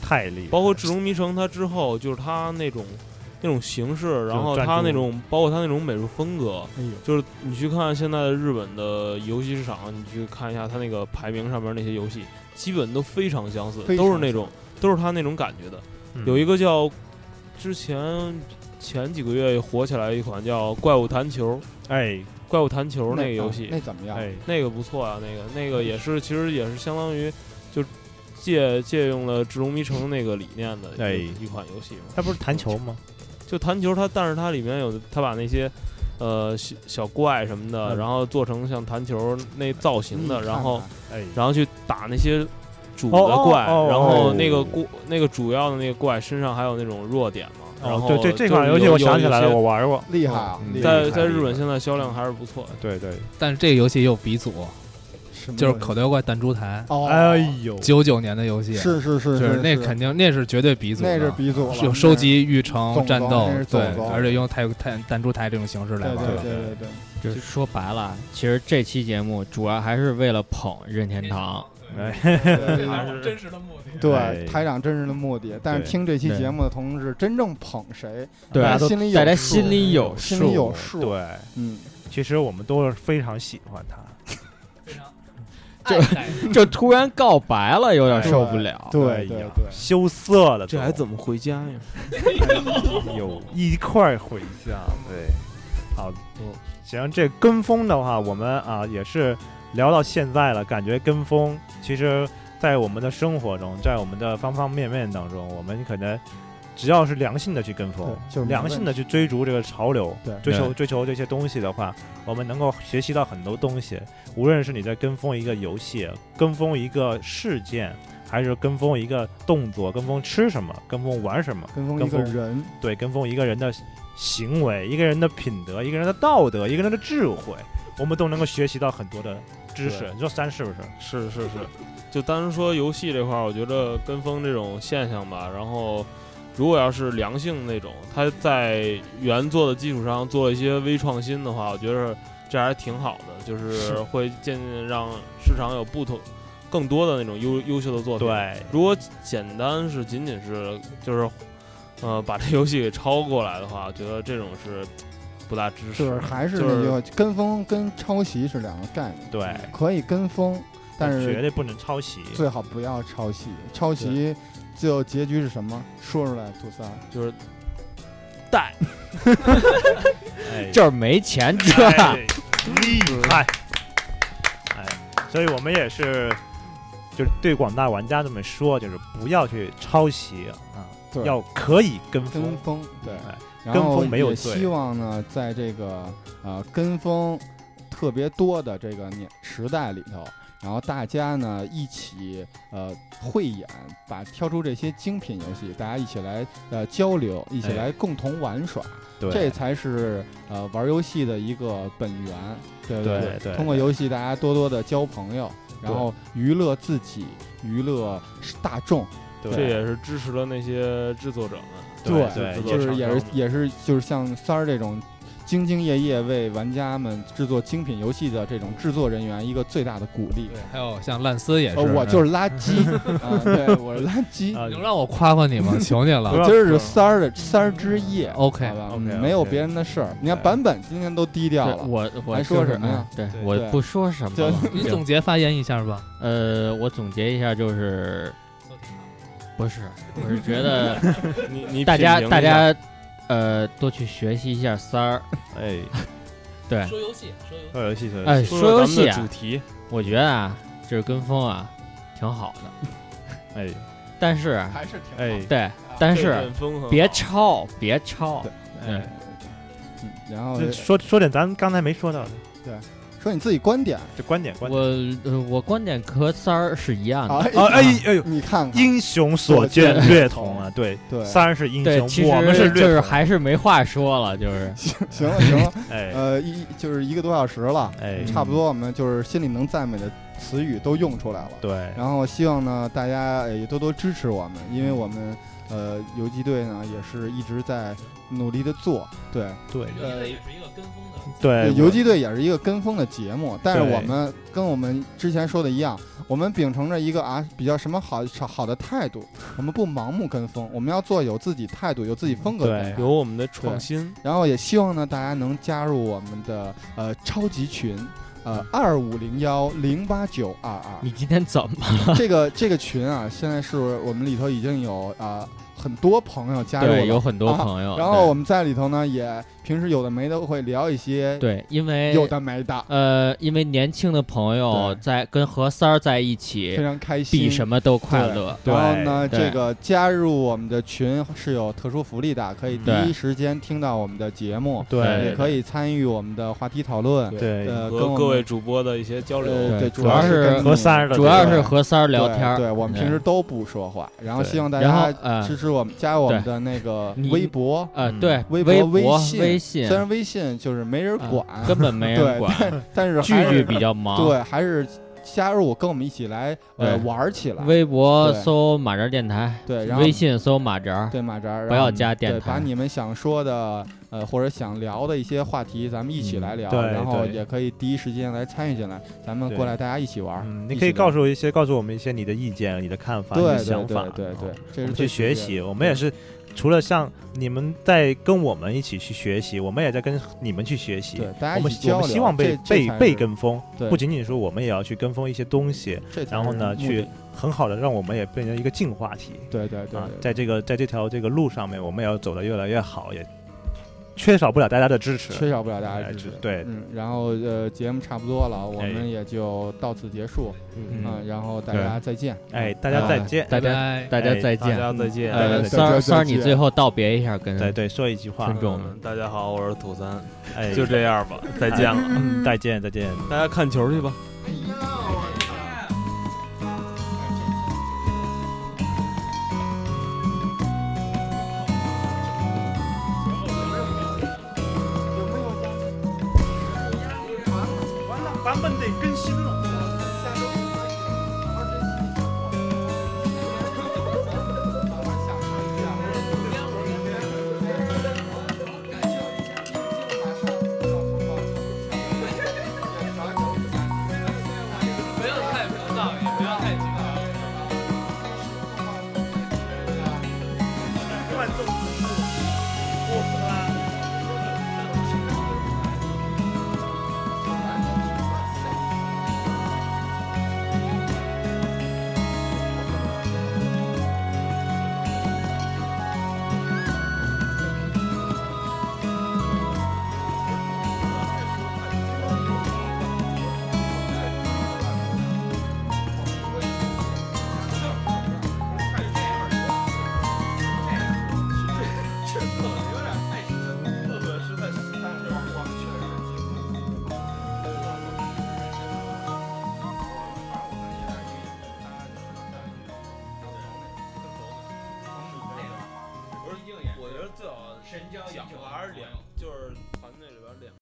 太厉害，包括《智龙迷城》，它之后就是它那种那种形式，然后它那种包括它那种美术风格，哎呦，就是你去看现在的日本的游戏市场，你去看一下它那个排名上面那些游戏，基本都非常相似，都是那种都是他那种感觉的。嗯有一个叫之前前几个月火起来一款叫《怪物弹球》，哎怪物弹球那个游啊戏，那怎么样？哎，那个不错啊，那个那个也是，其实也是相当于就借借用了《智龙迷城》那个理念的一哎一款游戏嘛。他不是弹球吗？就弹球，它但是它里面有它把那些呃小小怪什么的，嗯然后做成像弹球那造型的，然后哎，然后去打那些主的怪，哦然后哦那个怪那个主要的那个怪身上还有那种弱点嘛。然后哦对对，这款游戏我想起来了，我玩过，厉害啊！嗯在在日本现在销量还是不错的。对对，但是这个游戏也有鼻祖，就是口袋妖怪弹珠台，哦，哎呦，九九年的游戏，是是是，就是那肯定那是绝对鼻祖的，那是鼻祖收集育成战斗对而且用太太弹珠台这种形式对对来玩的。对对对，就是说白了，其实这期节目主要还是为了捧任天堂。哎，对还是真实的目的。对哎台长真实的目的，但是听这期节目的同志真正捧谁，对大家心里有大家数心里有心里有数数，对，嗯，其实我们都是非常喜欢他，这这 突然告白了，有点受不了。哎对呀对对，羞涩了，这还怎么回家呀？有一块儿回家？对，好，行，这跟风的话，我们啊也是聊到现在了，感觉跟风其实，在我们的生活中，在我们的方方面面当中，我们可能只要是良性的去跟风，就是良性的去追逐这个潮流，对。追求追求这些东西的话，我们能够学习到很多东西。无论是你在跟风一个游戏，跟风一个事件，还是跟风一个动作，跟风吃什么，跟风玩什么，跟风一个人，对，跟风一个人的行为、一个人的品德、一个人的道德、一个人的智慧，我们都能够学习到很多的知识。对你说三是不是？是是是，就单说说游戏这块儿，我觉得跟风这种现象吧，然后如果要是良性那种，它在原作的基础上做了一些微创新的话，我觉得这还挺好的，就是是会渐渐让市场有不同更多的那种优优秀的作品。，对，如果简单是仅仅是就是呃把这游戏给抄过来的话，我觉得这种是不大支持。就是还是那句话，跟风跟抄袭是两个概念，对，可以跟风，但是绝对不能抄袭。最好不要抄袭，抄袭最后结局是什么？说出来，吐三。就是带 就是没钱这。哎厉害！哎，所以我们也是，就是对广大玩家这么说，就是不要去抄袭啊，要可以跟跟风。风，对跟风没有也罪希望呢，在这个呃跟风特别多的这个年时代里头，然后大家呢一起呃慧眼，把挑出这些精品游戏，大家一起来呃交流，一起哎来共同玩耍，对，这才是呃玩游戏的一个本源，对不对对通过游戏，大家多多的交朋友，然后娱乐自己，娱乐大众。对这也是支持了那些制作者们。对对就是也是也是就是像三儿这种兢兢业业为玩家们制作精品游戏的这种制作人员一个最大的鼓励。对，还有像烂丝也是，呃，我就是垃圾 啊，对，我是垃圾。啊能让我夸夸你吗？求你了。今儿是三儿的三儿之夜 OK，好吧没有别人的事儿。你看版本今天都低调了，我我还说什么呀哎对对对我不说什么了。你总结发言一下吧。呃，我总结一下就是，不是，我是觉得你你大家大家呃多去学习一下三儿。哎，对，说游戏，说游戏。说游戏哎，说游戏啊，主题，我觉得啊，这是跟风啊，挺好的。哎但是啊还是挺哎对，但是别抄，别抄。对哎，嗯然后说说点咱刚才没说到的，说你自己观点。这观点观点。我。呃我观点和三儿是一样的。啊，啊哎哎呦，你看看，英雄所见略同啊，对，对，三儿是英对，其雄，我们是就是同。还是没话说了，就是。行了行了，哎。呃，一就是一个多小时了，哎，差不多我们就是心里能赞美的词语都用出来了。对，然后希望呢，大家呃也多多支持我们，因为我们呃游击队呢也是一直在努力的做，对，对呃也是一个跟风的。对，游击队也是一个跟风的节目，但是我们跟我们之前说的一样，我们秉承着一个啊比较什么好好的态度，我们不盲目跟风，我们要做有自己态度、有自己风格的有我们的创新，然后也希望呢，大家能加入我们的呃超级群，呃二五零幺零八九二二。你今天怎么了？这个这个群啊，现在是我们里头已经有啊、很多朋友加入了，对有很多啊朋友，然后我们在里头呢，也平时有的没的会聊一些对对，因为有的没的，呃，因为年轻的朋友在跟何三儿在一起非，常开心。比什么都快乐。然后呢，这个加入我们的群是有特殊福利的，可以第一时间听到我们的节目，对。也可以参与我们的话题讨论。对呃，跟和各位主播的一些交流。呃对，主要是是跟和三儿的主要是和三儿聊天儿，对我们平时都不说话，然后希望大家呃支持我们，加入我们的那个微博、呃，嗯。对，微微博、微博、信、微信。虽然微信就是没人啊管，根本没人 管，但是句 还是比较忙。对，还是加入我跟我们一起来呃玩起来。微博搜马扎电台，对，然后微信搜马扎，对马扎，不要然后对，加电台。把你们想说的呃或者想聊的一些话题，咱们一起来聊，对然后也可以第一时间来参与进来，咱们过来大家一起玩。嗯，你可以告诉我一些，告诉我们一些你的意见、你的看法、你对对的想法，对对这是去学习。我们也是除了像你们在跟我们一起去学习，我们也在跟你们去学习。对，大家我们。我们希望被被被跟风，不仅仅说我们也要去跟风一些东西，然后呢去很好的让我们也变成一个进化体对对对啊对，在这个在这条这个路上面，我们也要走得越来越好，也缺少不了大家的支持。缺少不了大家的支持。对，嗯，然后呃，节目差不多了，我哎们也就到此结束。嗯嗯，然后大家再见。哎，大家再见。大家拜大家再见。大家再见。呃，三儿三儿，你最后道别一下，跟对对，说一句话听，众们嗯大家好，我是土三，哎，就这样吧，再见了。嗯，再见，再见。大家看球去吧。